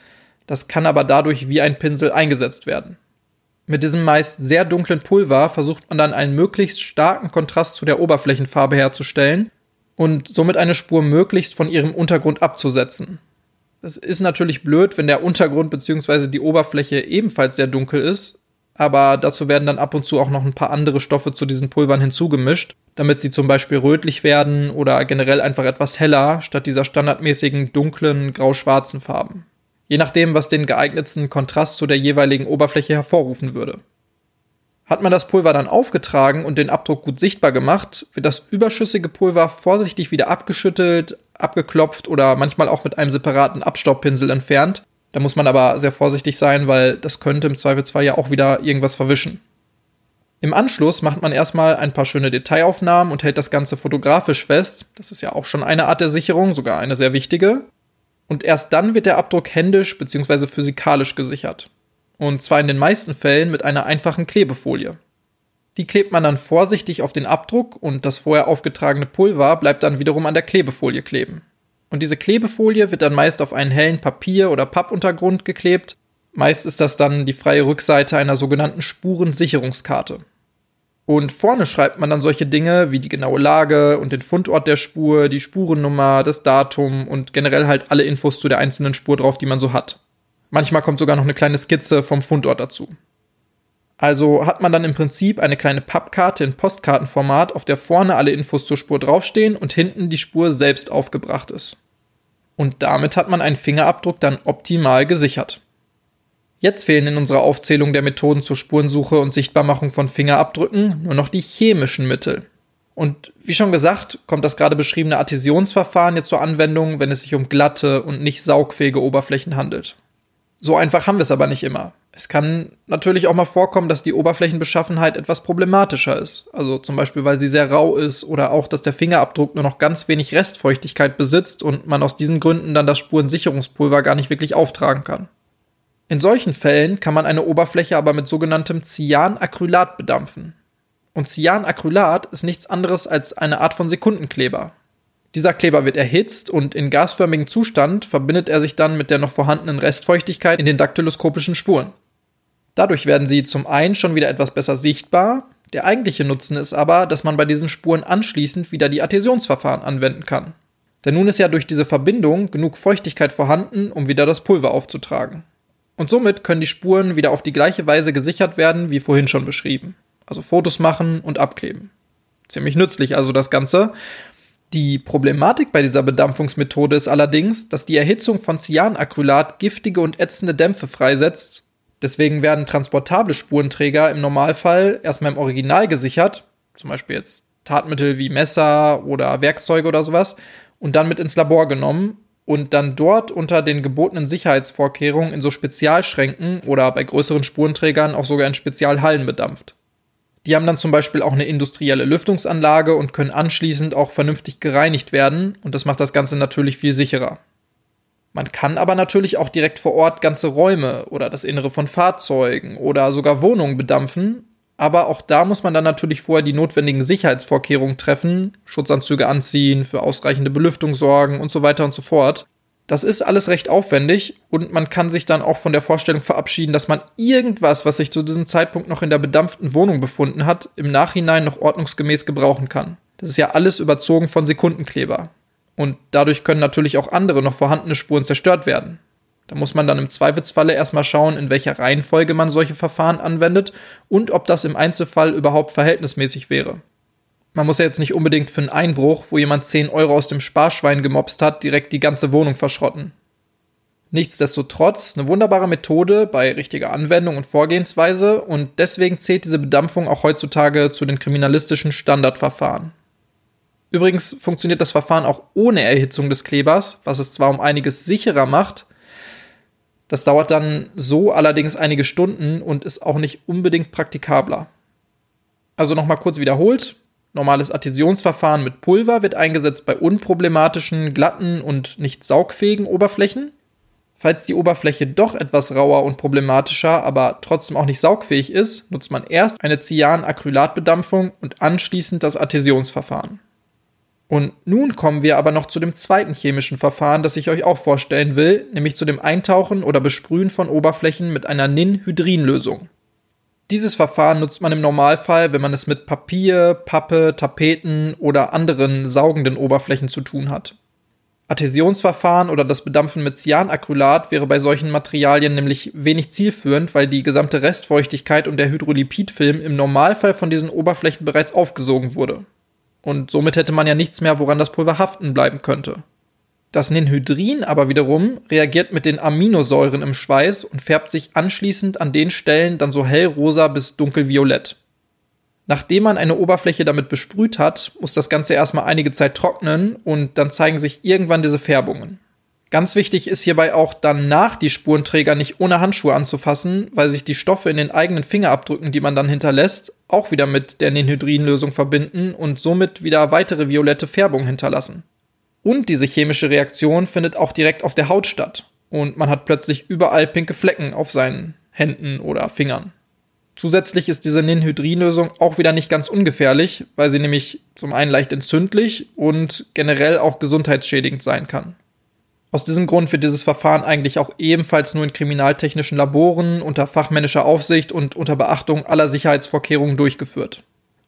Das kann aber dadurch wie ein Pinsel eingesetzt werden. Mit diesem meist sehr dunklen Pulver versucht man dann einen möglichst starken Kontrast zu der Oberflächenfarbe herzustellen und somit eine Spur möglichst von ihrem Untergrund abzusetzen. Das ist natürlich blöd, wenn der Untergrund bzw. die Oberfläche ebenfalls sehr dunkel ist, aber dazu werden dann ab und zu auch noch ein paar andere Stoffe zu diesen Pulvern hinzugemischt, damit sie zum Beispiel rötlich werden oder generell einfach etwas heller statt dieser standardmäßigen dunklen grau-schwarzen Farben je nachdem, was den geeignetsten Kontrast zu der jeweiligen Oberfläche hervorrufen würde. Hat man das Pulver dann aufgetragen und den Abdruck gut sichtbar gemacht, wird das überschüssige Pulver vorsichtig wieder abgeschüttelt, abgeklopft oder manchmal auch mit einem separaten Abstaubpinsel entfernt. Da muss man aber sehr vorsichtig sein, weil das könnte im Zweifelsfall ja auch wieder irgendwas verwischen. Im Anschluss macht man erstmal ein paar schöne Detailaufnahmen und hält das Ganze fotografisch fest. Das ist ja auch schon eine Art der Sicherung, sogar eine sehr wichtige und erst dann wird der Abdruck händisch bzw. physikalisch gesichert. Und zwar in den meisten Fällen mit einer einfachen Klebefolie. Die klebt man dann vorsichtig auf den Abdruck und das vorher aufgetragene Pulver bleibt dann wiederum an der Klebefolie kleben. Und diese Klebefolie wird dann meist auf einen hellen Papier- oder Pappuntergrund geklebt. Meist ist das dann die freie Rückseite einer sogenannten Spurensicherungskarte. Und vorne schreibt man dann solche Dinge wie die genaue Lage und den Fundort der Spur, die Spurennummer, das Datum und generell halt alle Infos zu der einzelnen Spur drauf, die man so hat. Manchmal kommt sogar noch eine kleine Skizze vom Fundort dazu. Also hat man dann im Prinzip eine kleine Pappkarte in Postkartenformat, auf der vorne alle Infos zur Spur draufstehen und hinten die Spur selbst aufgebracht ist. Und damit hat man einen Fingerabdruck dann optimal gesichert. Jetzt fehlen in unserer Aufzählung der Methoden zur Spurensuche und Sichtbarmachung von Fingerabdrücken nur noch die chemischen Mittel. Und wie schon gesagt, kommt das gerade beschriebene Adhäsionsverfahren jetzt zur Anwendung, wenn es sich um glatte und nicht saugfähige Oberflächen handelt. So einfach haben wir es aber nicht immer. Es kann natürlich auch mal vorkommen, dass die Oberflächenbeschaffenheit etwas problematischer ist. Also zum Beispiel, weil sie sehr rau ist oder auch, dass der Fingerabdruck nur noch ganz wenig Restfeuchtigkeit besitzt und man aus diesen Gründen dann das Spurensicherungspulver gar nicht wirklich auftragen kann. In solchen Fällen kann man eine Oberfläche aber mit sogenanntem Cyanacrylat bedampfen. Und Cyanacrylat ist nichts anderes als eine Art von Sekundenkleber. Dieser Kleber wird erhitzt und in gasförmigem Zustand verbindet er sich dann mit der noch vorhandenen Restfeuchtigkeit in den daktyloskopischen Spuren. Dadurch werden sie zum einen schon wieder etwas besser sichtbar, der eigentliche Nutzen ist aber, dass man bei diesen Spuren anschließend wieder die Adhäsionsverfahren anwenden kann. Denn nun ist ja durch diese Verbindung genug Feuchtigkeit vorhanden, um wieder das Pulver aufzutragen. Und somit können die Spuren wieder auf die gleiche Weise gesichert werden wie vorhin schon beschrieben. Also Fotos machen und abkleben. Ziemlich nützlich also das Ganze. Die Problematik bei dieser Bedampfungsmethode ist allerdings, dass die Erhitzung von Cyanacrylat giftige und ätzende Dämpfe freisetzt. Deswegen werden transportable Spurenträger im Normalfall erstmal im Original gesichert, zum Beispiel jetzt Tatmittel wie Messer oder Werkzeuge oder sowas, und dann mit ins Labor genommen und dann dort unter den gebotenen Sicherheitsvorkehrungen in so Spezialschränken oder bei größeren Spurenträgern auch sogar in Spezialhallen bedampft. Die haben dann zum Beispiel auch eine industrielle Lüftungsanlage und können anschließend auch vernünftig gereinigt werden und das macht das Ganze natürlich viel sicherer. Man kann aber natürlich auch direkt vor Ort ganze Räume oder das Innere von Fahrzeugen oder sogar Wohnungen bedampfen, aber auch da muss man dann natürlich vorher die notwendigen Sicherheitsvorkehrungen treffen, Schutzanzüge anziehen, für ausreichende Belüftung sorgen und so weiter und so fort. Das ist alles recht aufwendig und man kann sich dann auch von der Vorstellung verabschieden, dass man irgendwas, was sich zu diesem Zeitpunkt noch in der bedampften Wohnung befunden hat, im Nachhinein noch ordnungsgemäß gebrauchen kann. Das ist ja alles überzogen von Sekundenkleber. Und dadurch können natürlich auch andere noch vorhandene Spuren zerstört werden. Da muss man dann im Zweifelsfalle erstmal schauen, in welcher Reihenfolge man solche Verfahren anwendet und ob das im Einzelfall überhaupt verhältnismäßig wäre. Man muss ja jetzt nicht unbedingt für einen Einbruch, wo jemand 10 Euro aus dem Sparschwein gemobst hat, direkt die ganze Wohnung verschrotten. Nichtsdestotrotz eine wunderbare Methode bei richtiger Anwendung und Vorgehensweise und deswegen zählt diese Bedampfung auch heutzutage zu den kriminalistischen Standardverfahren. Übrigens funktioniert das Verfahren auch ohne Erhitzung des Klebers, was es zwar um einiges sicherer macht, das dauert dann so allerdings einige Stunden und ist auch nicht unbedingt praktikabler. Also nochmal kurz wiederholt, Normales Adhäsionsverfahren mit Pulver wird eingesetzt bei unproblematischen, glatten und nicht saugfähigen Oberflächen. Falls die Oberfläche doch etwas rauer und problematischer, aber trotzdem auch nicht saugfähig ist, nutzt man erst eine Cyan-Acrylatbedampfung und anschließend das Adhäsionsverfahren. Und nun kommen wir aber noch zu dem zweiten chemischen Verfahren, das ich euch auch vorstellen will, nämlich zu dem Eintauchen oder Besprühen von Oberflächen mit einer Ninhydrinlösung. Dieses Verfahren nutzt man im Normalfall, wenn man es mit Papier, Pappe, Tapeten oder anderen saugenden Oberflächen zu tun hat. Adhäsionsverfahren oder das Bedampfen mit Cyanacrylat wäre bei solchen Materialien nämlich wenig zielführend, weil die gesamte Restfeuchtigkeit und der Hydrolipidfilm im Normalfall von diesen Oberflächen bereits aufgesogen wurde. Und somit hätte man ja nichts mehr, woran das Pulver haften bleiben könnte. Das Ninhydrin aber wiederum reagiert mit den Aminosäuren im Schweiß und färbt sich anschließend an den Stellen dann so hellrosa bis dunkelviolett. Nachdem man eine Oberfläche damit besprüht hat, muss das Ganze erstmal einige Zeit trocknen und dann zeigen sich irgendwann diese Färbungen. Ganz wichtig ist hierbei auch danach die Spurenträger nicht ohne Handschuhe anzufassen, weil sich die Stoffe in den eigenen Fingerabdrücken, die man dann hinterlässt, auch wieder mit der Ninhydrinlösung verbinden und somit wieder weitere violette Färbungen hinterlassen. Und diese chemische Reaktion findet auch direkt auf der Haut statt. Und man hat plötzlich überall pinke Flecken auf seinen Händen oder Fingern. Zusätzlich ist diese Ninhydrinlösung auch wieder nicht ganz ungefährlich, weil sie nämlich zum einen leicht entzündlich und generell auch gesundheitsschädigend sein kann. Aus diesem Grund wird dieses Verfahren eigentlich auch ebenfalls nur in kriminaltechnischen Laboren unter fachmännischer Aufsicht und unter Beachtung aller Sicherheitsvorkehrungen durchgeführt.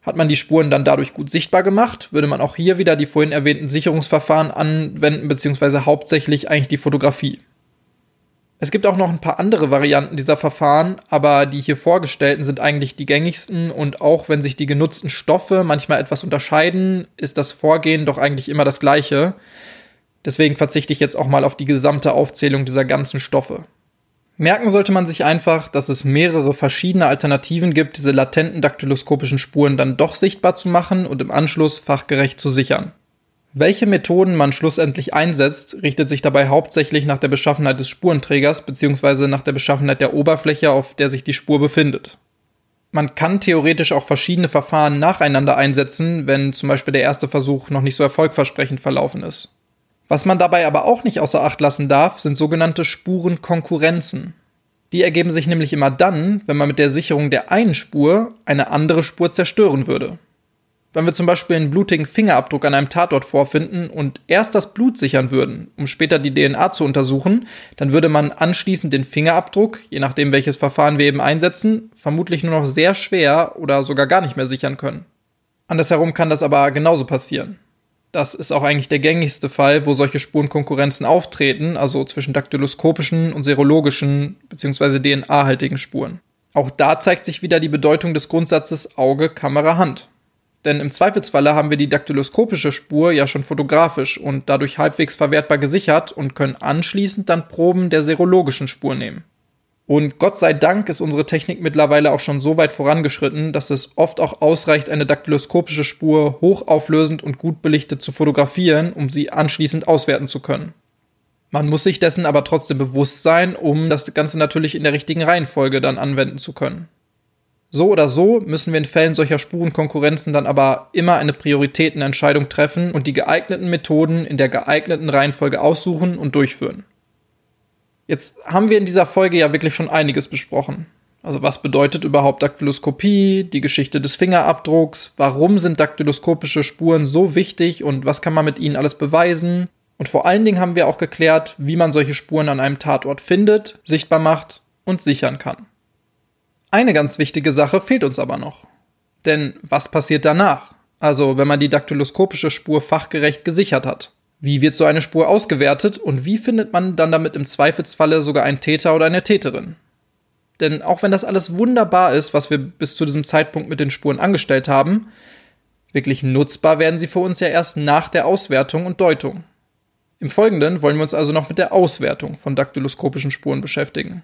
Hat man die Spuren dann dadurch gut sichtbar gemacht, würde man auch hier wieder die vorhin erwähnten Sicherungsverfahren anwenden, beziehungsweise hauptsächlich eigentlich die Fotografie. Es gibt auch noch ein paar andere Varianten dieser Verfahren, aber die hier vorgestellten sind eigentlich die gängigsten und auch wenn sich die genutzten Stoffe manchmal etwas unterscheiden, ist das Vorgehen doch eigentlich immer das gleiche. Deswegen verzichte ich jetzt auch mal auf die gesamte Aufzählung dieser ganzen Stoffe. Merken sollte man sich einfach, dass es mehrere verschiedene Alternativen gibt, diese latenten daktyloskopischen Spuren dann doch sichtbar zu machen und im Anschluss fachgerecht zu sichern. Welche Methoden man schlussendlich einsetzt, richtet sich dabei hauptsächlich nach der Beschaffenheit des Spurenträgers bzw. nach der Beschaffenheit der Oberfläche, auf der sich die Spur befindet. Man kann theoretisch auch verschiedene Verfahren nacheinander einsetzen, wenn zum Beispiel der erste Versuch noch nicht so erfolgversprechend verlaufen ist. Was man dabei aber auch nicht außer Acht lassen darf, sind sogenannte Spurenkonkurrenzen. Die ergeben sich nämlich immer dann, wenn man mit der Sicherung der einen Spur eine andere Spur zerstören würde. Wenn wir zum Beispiel einen blutigen Fingerabdruck an einem Tatort vorfinden und erst das Blut sichern würden, um später die DNA zu untersuchen, dann würde man anschließend den Fingerabdruck, je nachdem welches Verfahren wir eben einsetzen, vermutlich nur noch sehr schwer oder sogar gar nicht mehr sichern können. Andersherum kann das aber genauso passieren. Das ist auch eigentlich der gängigste Fall, wo solche Spurenkonkurrenzen auftreten, also zwischen daktyloskopischen und serologischen bzw. DNA-haltigen Spuren. Auch da zeigt sich wieder die Bedeutung des Grundsatzes Auge, Kamera, Hand. Denn im Zweifelsfalle haben wir die daktyloskopische Spur ja schon fotografisch und dadurch halbwegs verwertbar gesichert und können anschließend dann Proben der serologischen Spur nehmen. Und Gott sei Dank ist unsere Technik mittlerweile auch schon so weit vorangeschritten, dass es oft auch ausreicht, eine daktyloskopische Spur hochauflösend und gut belichtet zu fotografieren, um sie anschließend auswerten zu können. Man muss sich dessen aber trotzdem bewusst sein, um das Ganze natürlich in der richtigen Reihenfolge dann anwenden zu können. So oder so müssen wir in Fällen solcher Spurenkonkurrenzen dann aber immer eine Prioritätenentscheidung treffen und die geeigneten Methoden in der geeigneten Reihenfolge aussuchen und durchführen. Jetzt haben wir in dieser Folge ja wirklich schon einiges besprochen. Also was bedeutet überhaupt Daktyloskopie, die Geschichte des Fingerabdrucks, warum sind daktyloskopische Spuren so wichtig und was kann man mit ihnen alles beweisen? Und vor allen Dingen haben wir auch geklärt, wie man solche Spuren an einem Tatort findet, sichtbar macht und sichern kann. Eine ganz wichtige Sache fehlt uns aber noch. Denn was passiert danach? Also wenn man die daktyloskopische Spur fachgerecht gesichert hat. Wie wird so eine Spur ausgewertet und wie findet man dann damit im Zweifelsfalle sogar einen Täter oder eine Täterin? Denn auch wenn das alles wunderbar ist, was wir bis zu diesem Zeitpunkt mit den Spuren angestellt haben, wirklich nutzbar werden sie für uns ja erst nach der Auswertung und Deutung. Im Folgenden wollen wir uns also noch mit der Auswertung von daktyloskopischen Spuren beschäftigen.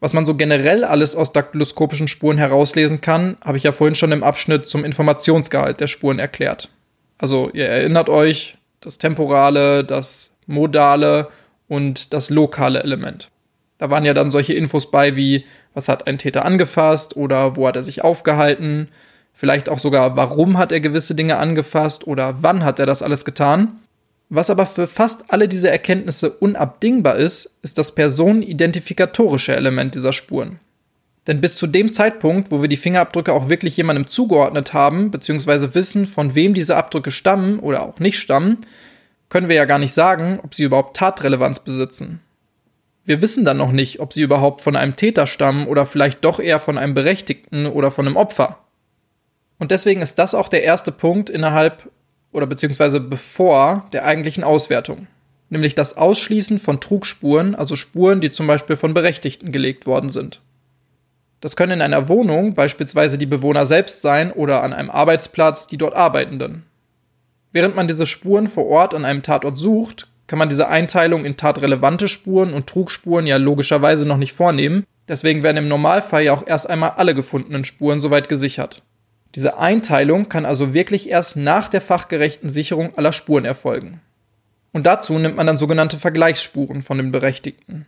Was man so generell alles aus daktyloskopischen Spuren herauslesen kann, habe ich ja vorhin schon im Abschnitt zum Informationsgehalt der Spuren erklärt. Also ihr erinnert euch, das temporale, das modale und das lokale Element. Da waren ja dann solche Infos bei wie, was hat ein Täter angefasst oder wo hat er sich aufgehalten, vielleicht auch sogar, warum hat er gewisse Dinge angefasst oder wann hat er das alles getan. Was aber für fast alle diese Erkenntnisse unabdingbar ist, ist das personenidentifikatorische Element dieser Spuren. Denn bis zu dem Zeitpunkt, wo wir die Fingerabdrücke auch wirklich jemandem zugeordnet haben, beziehungsweise wissen, von wem diese Abdrücke stammen oder auch nicht stammen, können wir ja gar nicht sagen, ob sie überhaupt Tatrelevanz besitzen. Wir wissen dann noch nicht, ob sie überhaupt von einem Täter stammen oder vielleicht doch eher von einem Berechtigten oder von einem Opfer. Und deswegen ist das auch der erste Punkt innerhalb oder beziehungsweise bevor der eigentlichen Auswertung. Nämlich das Ausschließen von Trugspuren, also Spuren, die zum Beispiel von Berechtigten gelegt worden sind. Das können in einer Wohnung beispielsweise die Bewohner selbst sein oder an einem Arbeitsplatz die dort Arbeitenden. Während man diese Spuren vor Ort an einem Tatort sucht, kann man diese Einteilung in tatrelevante Spuren und Trugspuren ja logischerweise noch nicht vornehmen, deswegen werden im Normalfall ja auch erst einmal alle gefundenen Spuren soweit gesichert. Diese Einteilung kann also wirklich erst nach der fachgerechten Sicherung aller Spuren erfolgen. Und dazu nimmt man dann sogenannte Vergleichsspuren von den Berechtigten.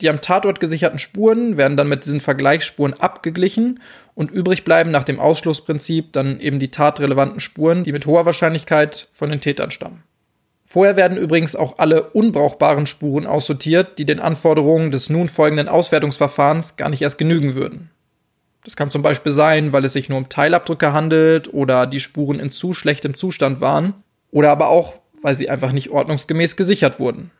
Die am Tatort gesicherten Spuren werden dann mit diesen Vergleichsspuren abgeglichen und übrig bleiben nach dem Ausschlussprinzip dann eben die tatrelevanten Spuren, die mit hoher Wahrscheinlichkeit von den Tätern stammen. Vorher werden übrigens auch alle unbrauchbaren Spuren aussortiert, die den Anforderungen des nun folgenden Auswertungsverfahrens gar nicht erst genügen würden. Das kann zum Beispiel sein, weil es sich nur um Teilabdrücke handelt oder die Spuren in zu schlechtem Zustand waren oder aber auch, weil sie einfach nicht ordnungsgemäß gesichert wurden.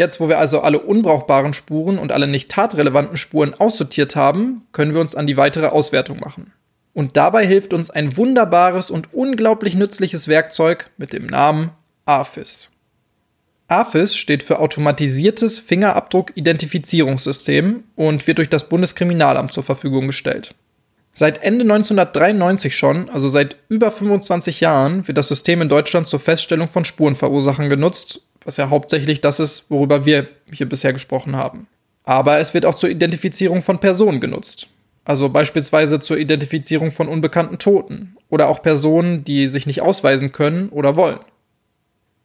Jetzt, wo wir also alle unbrauchbaren Spuren und alle nicht tatrelevanten Spuren aussortiert haben, können wir uns an die weitere Auswertung machen. Und dabei hilft uns ein wunderbares und unglaublich nützliches Werkzeug mit dem Namen AFIS. AFIS steht für Automatisiertes Fingerabdruck-Identifizierungssystem und wird durch das Bundeskriminalamt zur Verfügung gestellt. Seit Ende 1993 schon, also seit über 25 Jahren, wird das System in Deutschland zur Feststellung von Spurenverursachern genutzt was ja hauptsächlich das ist, worüber wir hier bisher gesprochen haben. Aber es wird auch zur Identifizierung von Personen genutzt. Also beispielsweise zur Identifizierung von unbekannten Toten oder auch Personen, die sich nicht ausweisen können oder wollen.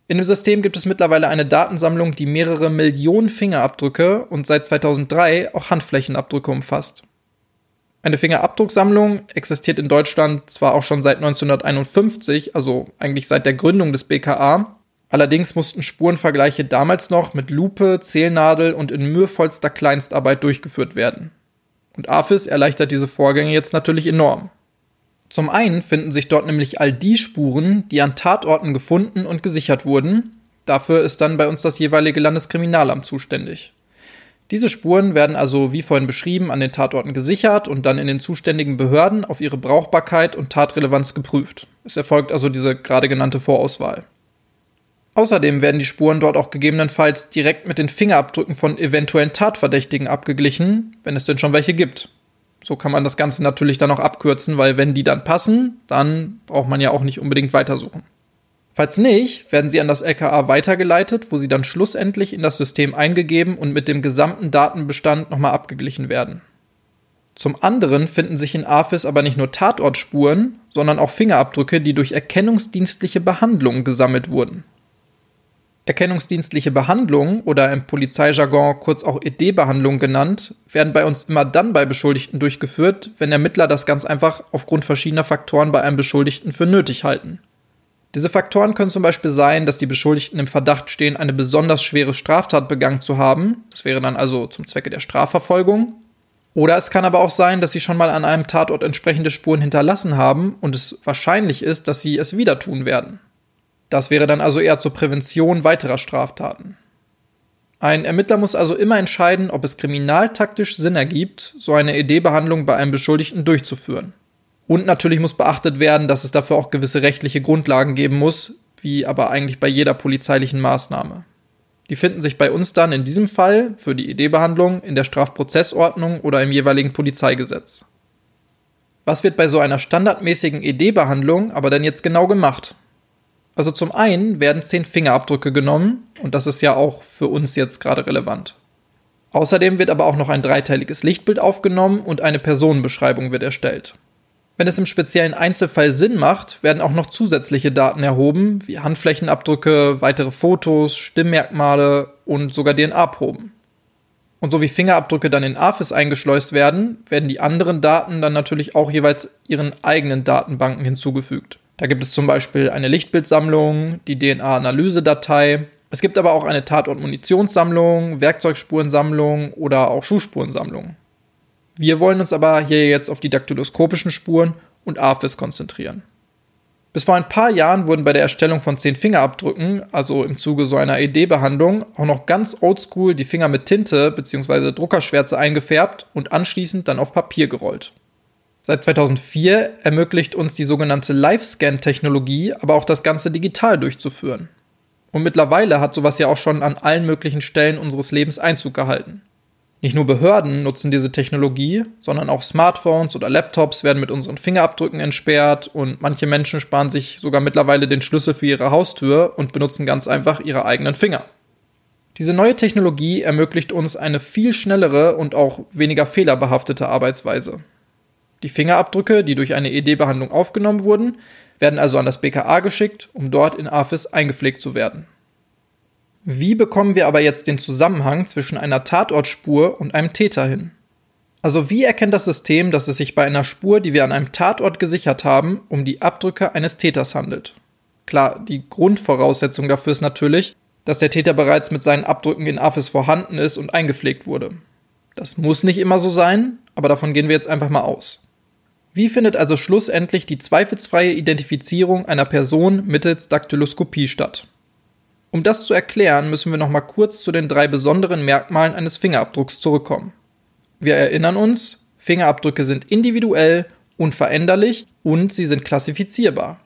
In dem System gibt es mittlerweile eine Datensammlung, die mehrere Millionen Fingerabdrücke und seit 2003 auch Handflächenabdrücke umfasst. Eine Fingerabdrucksammlung existiert in Deutschland zwar auch schon seit 1951, also eigentlich seit der Gründung des BKA, Allerdings mussten Spurenvergleiche damals noch mit Lupe, Zählnadel und in mühevollster Kleinstarbeit durchgeführt werden. Und AFIS erleichtert diese Vorgänge jetzt natürlich enorm. Zum einen finden sich dort nämlich all die Spuren, die an Tatorten gefunden und gesichert wurden. Dafür ist dann bei uns das jeweilige Landeskriminalamt zuständig. Diese Spuren werden also, wie vorhin beschrieben, an den Tatorten gesichert und dann in den zuständigen Behörden auf ihre Brauchbarkeit und Tatrelevanz geprüft. Es erfolgt also diese gerade genannte Vorauswahl. Außerdem werden die Spuren dort auch gegebenenfalls direkt mit den Fingerabdrücken von eventuellen Tatverdächtigen abgeglichen, wenn es denn schon welche gibt. So kann man das Ganze natürlich dann auch abkürzen, weil wenn die dann passen, dann braucht man ja auch nicht unbedingt weitersuchen. Falls nicht, werden sie an das LKA weitergeleitet, wo sie dann schlussendlich in das System eingegeben und mit dem gesamten Datenbestand nochmal abgeglichen werden. Zum anderen finden sich in AFIS aber nicht nur Tatortspuren, sondern auch Fingerabdrücke, die durch erkennungsdienstliche Behandlungen gesammelt wurden. Erkennungsdienstliche Behandlungen oder im Polizeijargon kurz auch ED-Behandlung genannt, werden bei uns immer dann bei Beschuldigten durchgeführt, wenn Ermittler das ganz einfach aufgrund verschiedener Faktoren bei einem Beschuldigten für nötig halten. Diese Faktoren können zum Beispiel sein, dass die Beschuldigten im Verdacht stehen, eine besonders schwere Straftat begangen zu haben, das wäre dann also zum Zwecke der Strafverfolgung, oder es kann aber auch sein, dass sie schon mal an einem Tatort entsprechende Spuren hinterlassen haben und es wahrscheinlich ist, dass sie es wieder tun werden. Das wäre dann also eher zur Prävention weiterer Straftaten. Ein Ermittler muss also immer entscheiden, ob es kriminaltaktisch Sinn ergibt, so eine ED-Behandlung bei einem Beschuldigten durchzuführen. Und natürlich muss beachtet werden, dass es dafür auch gewisse rechtliche Grundlagen geben muss, wie aber eigentlich bei jeder polizeilichen Maßnahme. Die finden sich bei uns dann in diesem Fall für die ED-Behandlung in der Strafprozessordnung oder im jeweiligen Polizeigesetz. Was wird bei so einer standardmäßigen ED-Behandlung aber denn jetzt genau gemacht? Also zum einen werden zehn Fingerabdrücke genommen und das ist ja auch für uns jetzt gerade relevant. Außerdem wird aber auch noch ein dreiteiliges Lichtbild aufgenommen und eine Personenbeschreibung wird erstellt. Wenn es im speziellen Einzelfall Sinn macht, werden auch noch zusätzliche Daten erhoben, wie Handflächenabdrücke, weitere Fotos, Stimmmerkmale und sogar DNA-Proben. Und so wie Fingerabdrücke dann in AFIS eingeschleust werden, werden die anderen Daten dann natürlich auch jeweils ihren eigenen Datenbanken hinzugefügt. Da gibt es zum Beispiel eine Lichtbildsammlung, die DNA-Analysedatei. Es gibt aber auch eine Tatort-Munitionssammlung, Werkzeugspurensammlung oder auch Schuhspurensammlung. Wir wollen uns aber hier jetzt auf die daktyloskopischen Spuren und AFIS konzentrieren. Bis vor ein paar Jahren wurden bei der Erstellung von zehn Fingerabdrücken, also im Zuge so einer ED-Behandlung, auch noch ganz oldschool die Finger mit Tinte bzw. Druckerschwärze eingefärbt und anschließend dann auf Papier gerollt. Seit 2004 ermöglicht uns die sogenannte Live-Scan-Technologie aber auch das Ganze digital durchzuführen. Und mittlerweile hat sowas ja auch schon an allen möglichen Stellen unseres Lebens Einzug gehalten. Nicht nur Behörden nutzen diese Technologie, sondern auch Smartphones oder Laptops werden mit unseren Fingerabdrücken entsperrt und manche Menschen sparen sich sogar mittlerweile den Schlüssel für ihre Haustür und benutzen ganz einfach ihre eigenen Finger. Diese neue Technologie ermöglicht uns eine viel schnellere und auch weniger fehlerbehaftete Arbeitsweise. Die Fingerabdrücke, die durch eine ED-Behandlung aufgenommen wurden, werden also an das BKA geschickt, um dort in AFIS eingepflegt zu werden. Wie bekommen wir aber jetzt den Zusammenhang zwischen einer Tatortspur und einem Täter hin? Also wie erkennt das System, dass es sich bei einer Spur, die wir an einem Tatort gesichert haben, um die Abdrücke eines Täters handelt? Klar, die Grundvoraussetzung dafür ist natürlich, dass der Täter bereits mit seinen Abdrücken in AFIS vorhanden ist und eingepflegt wurde. Das muss nicht immer so sein, aber davon gehen wir jetzt einfach mal aus. Wie findet also schlussendlich die zweifelsfreie Identifizierung einer Person mittels Daktyloskopie statt? Um das zu erklären, müssen wir noch mal kurz zu den drei besonderen Merkmalen eines Fingerabdrucks zurückkommen. Wir erinnern uns, Fingerabdrücke sind individuell, unveränderlich und sie sind klassifizierbar.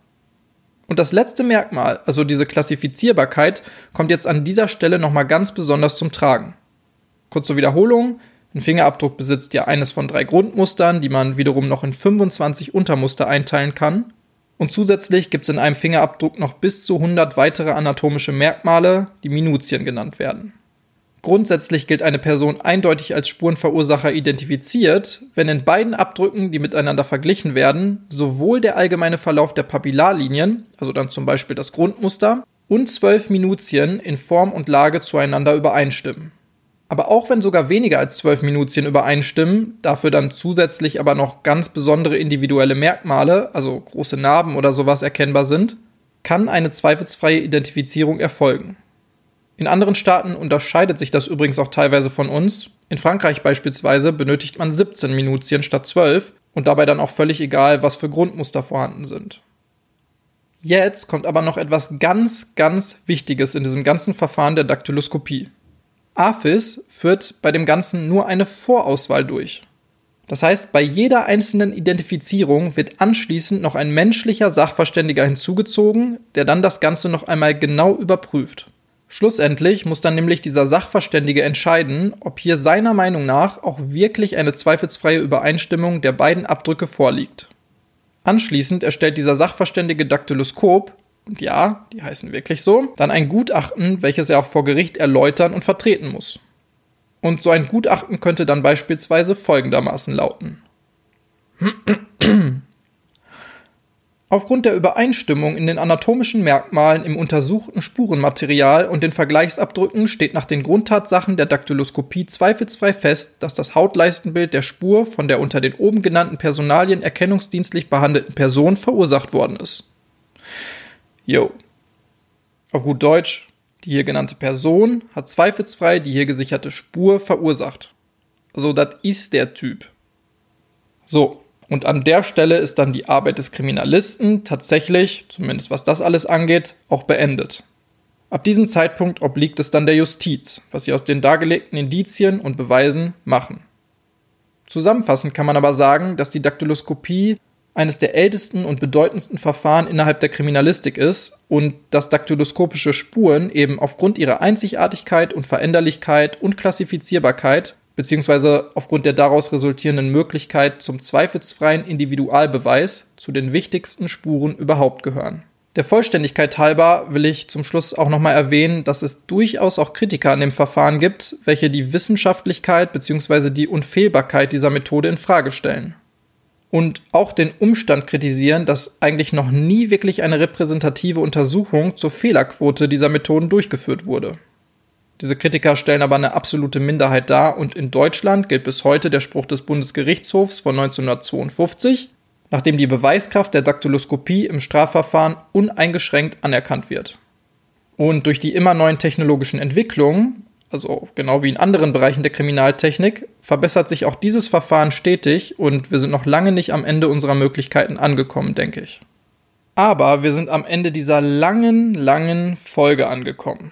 Und das letzte Merkmal, also diese Klassifizierbarkeit, kommt jetzt an dieser Stelle nochmal ganz besonders zum Tragen. Kurz zur Wiederholung, ein Fingerabdruck besitzt ja eines von drei Grundmustern, die man wiederum noch in 25 Untermuster einteilen kann. Und zusätzlich gibt es in einem Fingerabdruck noch bis zu 100 weitere anatomische Merkmale, die Minutien genannt werden. Grundsätzlich gilt eine Person eindeutig als Spurenverursacher identifiziert, wenn in beiden Abdrücken, die miteinander verglichen werden, sowohl der allgemeine Verlauf der Papillarlinien, also dann zum Beispiel das Grundmuster, und zwölf Minutien in Form und Lage zueinander übereinstimmen. Aber auch wenn sogar weniger als zwölf Minutien übereinstimmen, dafür dann zusätzlich aber noch ganz besondere individuelle Merkmale, also große Narben oder sowas erkennbar sind, kann eine zweifelsfreie Identifizierung erfolgen. In anderen Staaten unterscheidet sich das übrigens auch teilweise von uns. In Frankreich beispielsweise benötigt man 17 Minutien statt 12 und dabei dann auch völlig egal, was für Grundmuster vorhanden sind. Jetzt kommt aber noch etwas ganz, ganz Wichtiges in diesem ganzen Verfahren der Daktyloskopie. AFIS führt bei dem Ganzen nur eine Vorauswahl durch. Das heißt, bei jeder einzelnen Identifizierung wird anschließend noch ein menschlicher Sachverständiger hinzugezogen, der dann das Ganze noch einmal genau überprüft. Schlussendlich muss dann nämlich dieser Sachverständige entscheiden, ob hier seiner Meinung nach auch wirklich eine zweifelsfreie Übereinstimmung der beiden Abdrücke vorliegt. Anschließend erstellt dieser Sachverständige Daktyloskop, und ja, die heißen wirklich so, dann ein Gutachten, welches er auch vor Gericht erläutern und vertreten muss. Und so ein Gutachten könnte dann beispielsweise folgendermaßen lauten. Aufgrund der Übereinstimmung in den anatomischen Merkmalen im untersuchten Spurenmaterial und den Vergleichsabdrücken steht nach den Grundtatsachen der Daktyloskopie zweifelsfrei fest, dass das Hautleistenbild der Spur von der unter den oben genannten Personalien erkennungsdienstlich behandelten Person verursacht worden ist. Jo. Auf gut Deutsch, die hier genannte Person hat zweifelsfrei die hier gesicherte Spur verursacht. Also das ist der Typ. So, und an der Stelle ist dann die Arbeit des Kriminalisten tatsächlich, zumindest was das alles angeht, auch beendet. Ab diesem Zeitpunkt obliegt es dann der Justiz, was sie aus den dargelegten Indizien und Beweisen machen. Zusammenfassend kann man aber sagen, dass die Daktyloskopie eines der ältesten und bedeutendsten Verfahren innerhalb der Kriminalistik ist und dass daktyloskopische Spuren eben aufgrund ihrer Einzigartigkeit und Veränderlichkeit und Klassifizierbarkeit beziehungsweise aufgrund der daraus resultierenden Möglichkeit zum zweifelsfreien Individualbeweis zu den wichtigsten Spuren überhaupt gehören. Der Vollständigkeit halber will ich zum Schluss auch nochmal erwähnen, dass es durchaus auch Kritiker an dem Verfahren gibt, welche die Wissenschaftlichkeit bzw. die Unfehlbarkeit dieser Methode in Frage stellen. Und auch den Umstand kritisieren, dass eigentlich noch nie wirklich eine repräsentative Untersuchung zur Fehlerquote dieser Methoden durchgeführt wurde. Diese Kritiker stellen aber eine absolute Minderheit dar und in Deutschland gilt bis heute der Spruch des Bundesgerichtshofs von 1952, nachdem die Beweiskraft der Daktyloskopie im Strafverfahren uneingeschränkt anerkannt wird. Und durch die immer neuen technologischen Entwicklungen, also genau wie in anderen Bereichen der Kriminaltechnik, verbessert sich auch dieses Verfahren stetig und wir sind noch lange nicht am Ende unserer Möglichkeiten angekommen, denke ich. Aber wir sind am Ende dieser langen, langen Folge angekommen.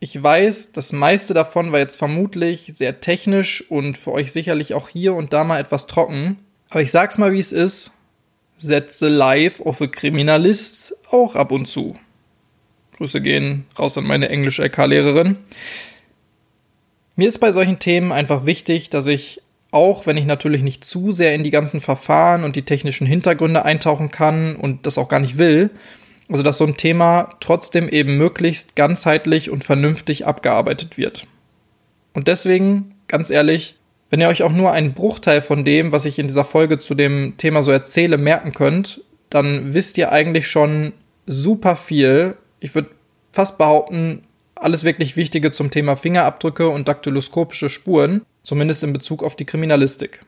Ich weiß, das meiste davon war jetzt vermutlich sehr technisch und für euch sicherlich auch hier und da mal etwas trocken. Aber ich sag's mal, wie es ist. Setze live auf a Kriminalist auch ab und zu. Grüße gehen raus an meine englische LK-Lehrerin. Mir ist bei solchen Themen einfach wichtig, dass ich, auch wenn ich natürlich nicht zu sehr in die ganzen Verfahren und die technischen Hintergründe eintauchen kann und das auch gar nicht will, also dass so ein Thema trotzdem eben möglichst ganzheitlich und vernünftig abgearbeitet wird. Und deswegen, ganz ehrlich, wenn ihr euch auch nur einen Bruchteil von dem, was ich in dieser Folge zu dem Thema so erzähle, merken könnt, dann wisst ihr eigentlich schon super viel. Ich würde fast behaupten, alles wirklich Wichtige zum Thema Fingerabdrücke und daktyloskopische Spuren, zumindest in Bezug auf die Kriminalistik.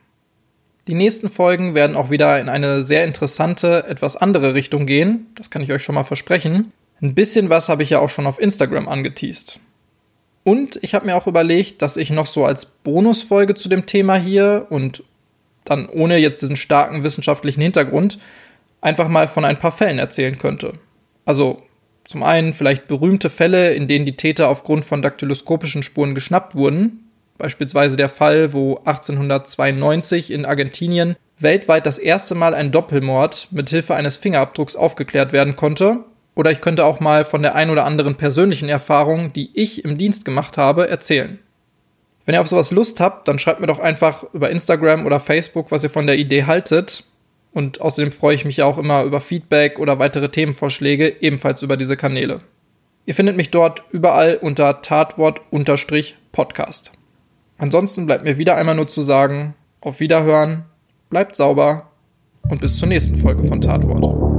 Die nächsten Folgen werden auch wieder in eine sehr interessante, etwas andere Richtung gehen. Das kann ich euch schon mal versprechen. Ein bisschen was habe ich ja auch schon auf Instagram angeteased. Und ich habe mir auch überlegt, dass ich noch so als Bonusfolge zu dem Thema hier und dann ohne jetzt diesen starken wissenschaftlichen Hintergrund einfach mal von ein paar Fällen erzählen könnte. Also zum einen vielleicht berühmte Fälle, in denen die Täter aufgrund von daktyloskopischen Spuren geschnappt wurden, Beispielsweise der Fall, wo 1892 in Argentinien weltweit das erste Mal ein Doppelmord mit Hilfe eines Fingerabdrucks aufgeklärt werden konnte. Oder ich könnte auch mal von der ein oder anderen persönlichen Erfahrung, die ich im Dienst gemacht habe, erzählen. Wenn ihr auf sowas Lust habt, dann schreibt mir doch einfach über Instagram oder Facebook, was ihr von der Idee haltet. Und außerdem freue ich mich auch immer über Feedback oder weitere Themenvorschläge, ebenfalls über diese Kanäle. Ihr findet mich dort überall unter Tatwort-Podcast. Ansonsten bleibt mir wieder einmal nur zu sagen, auf Wiederhören, bleibt sauber und bis zur nächsten Folge von Tatwort.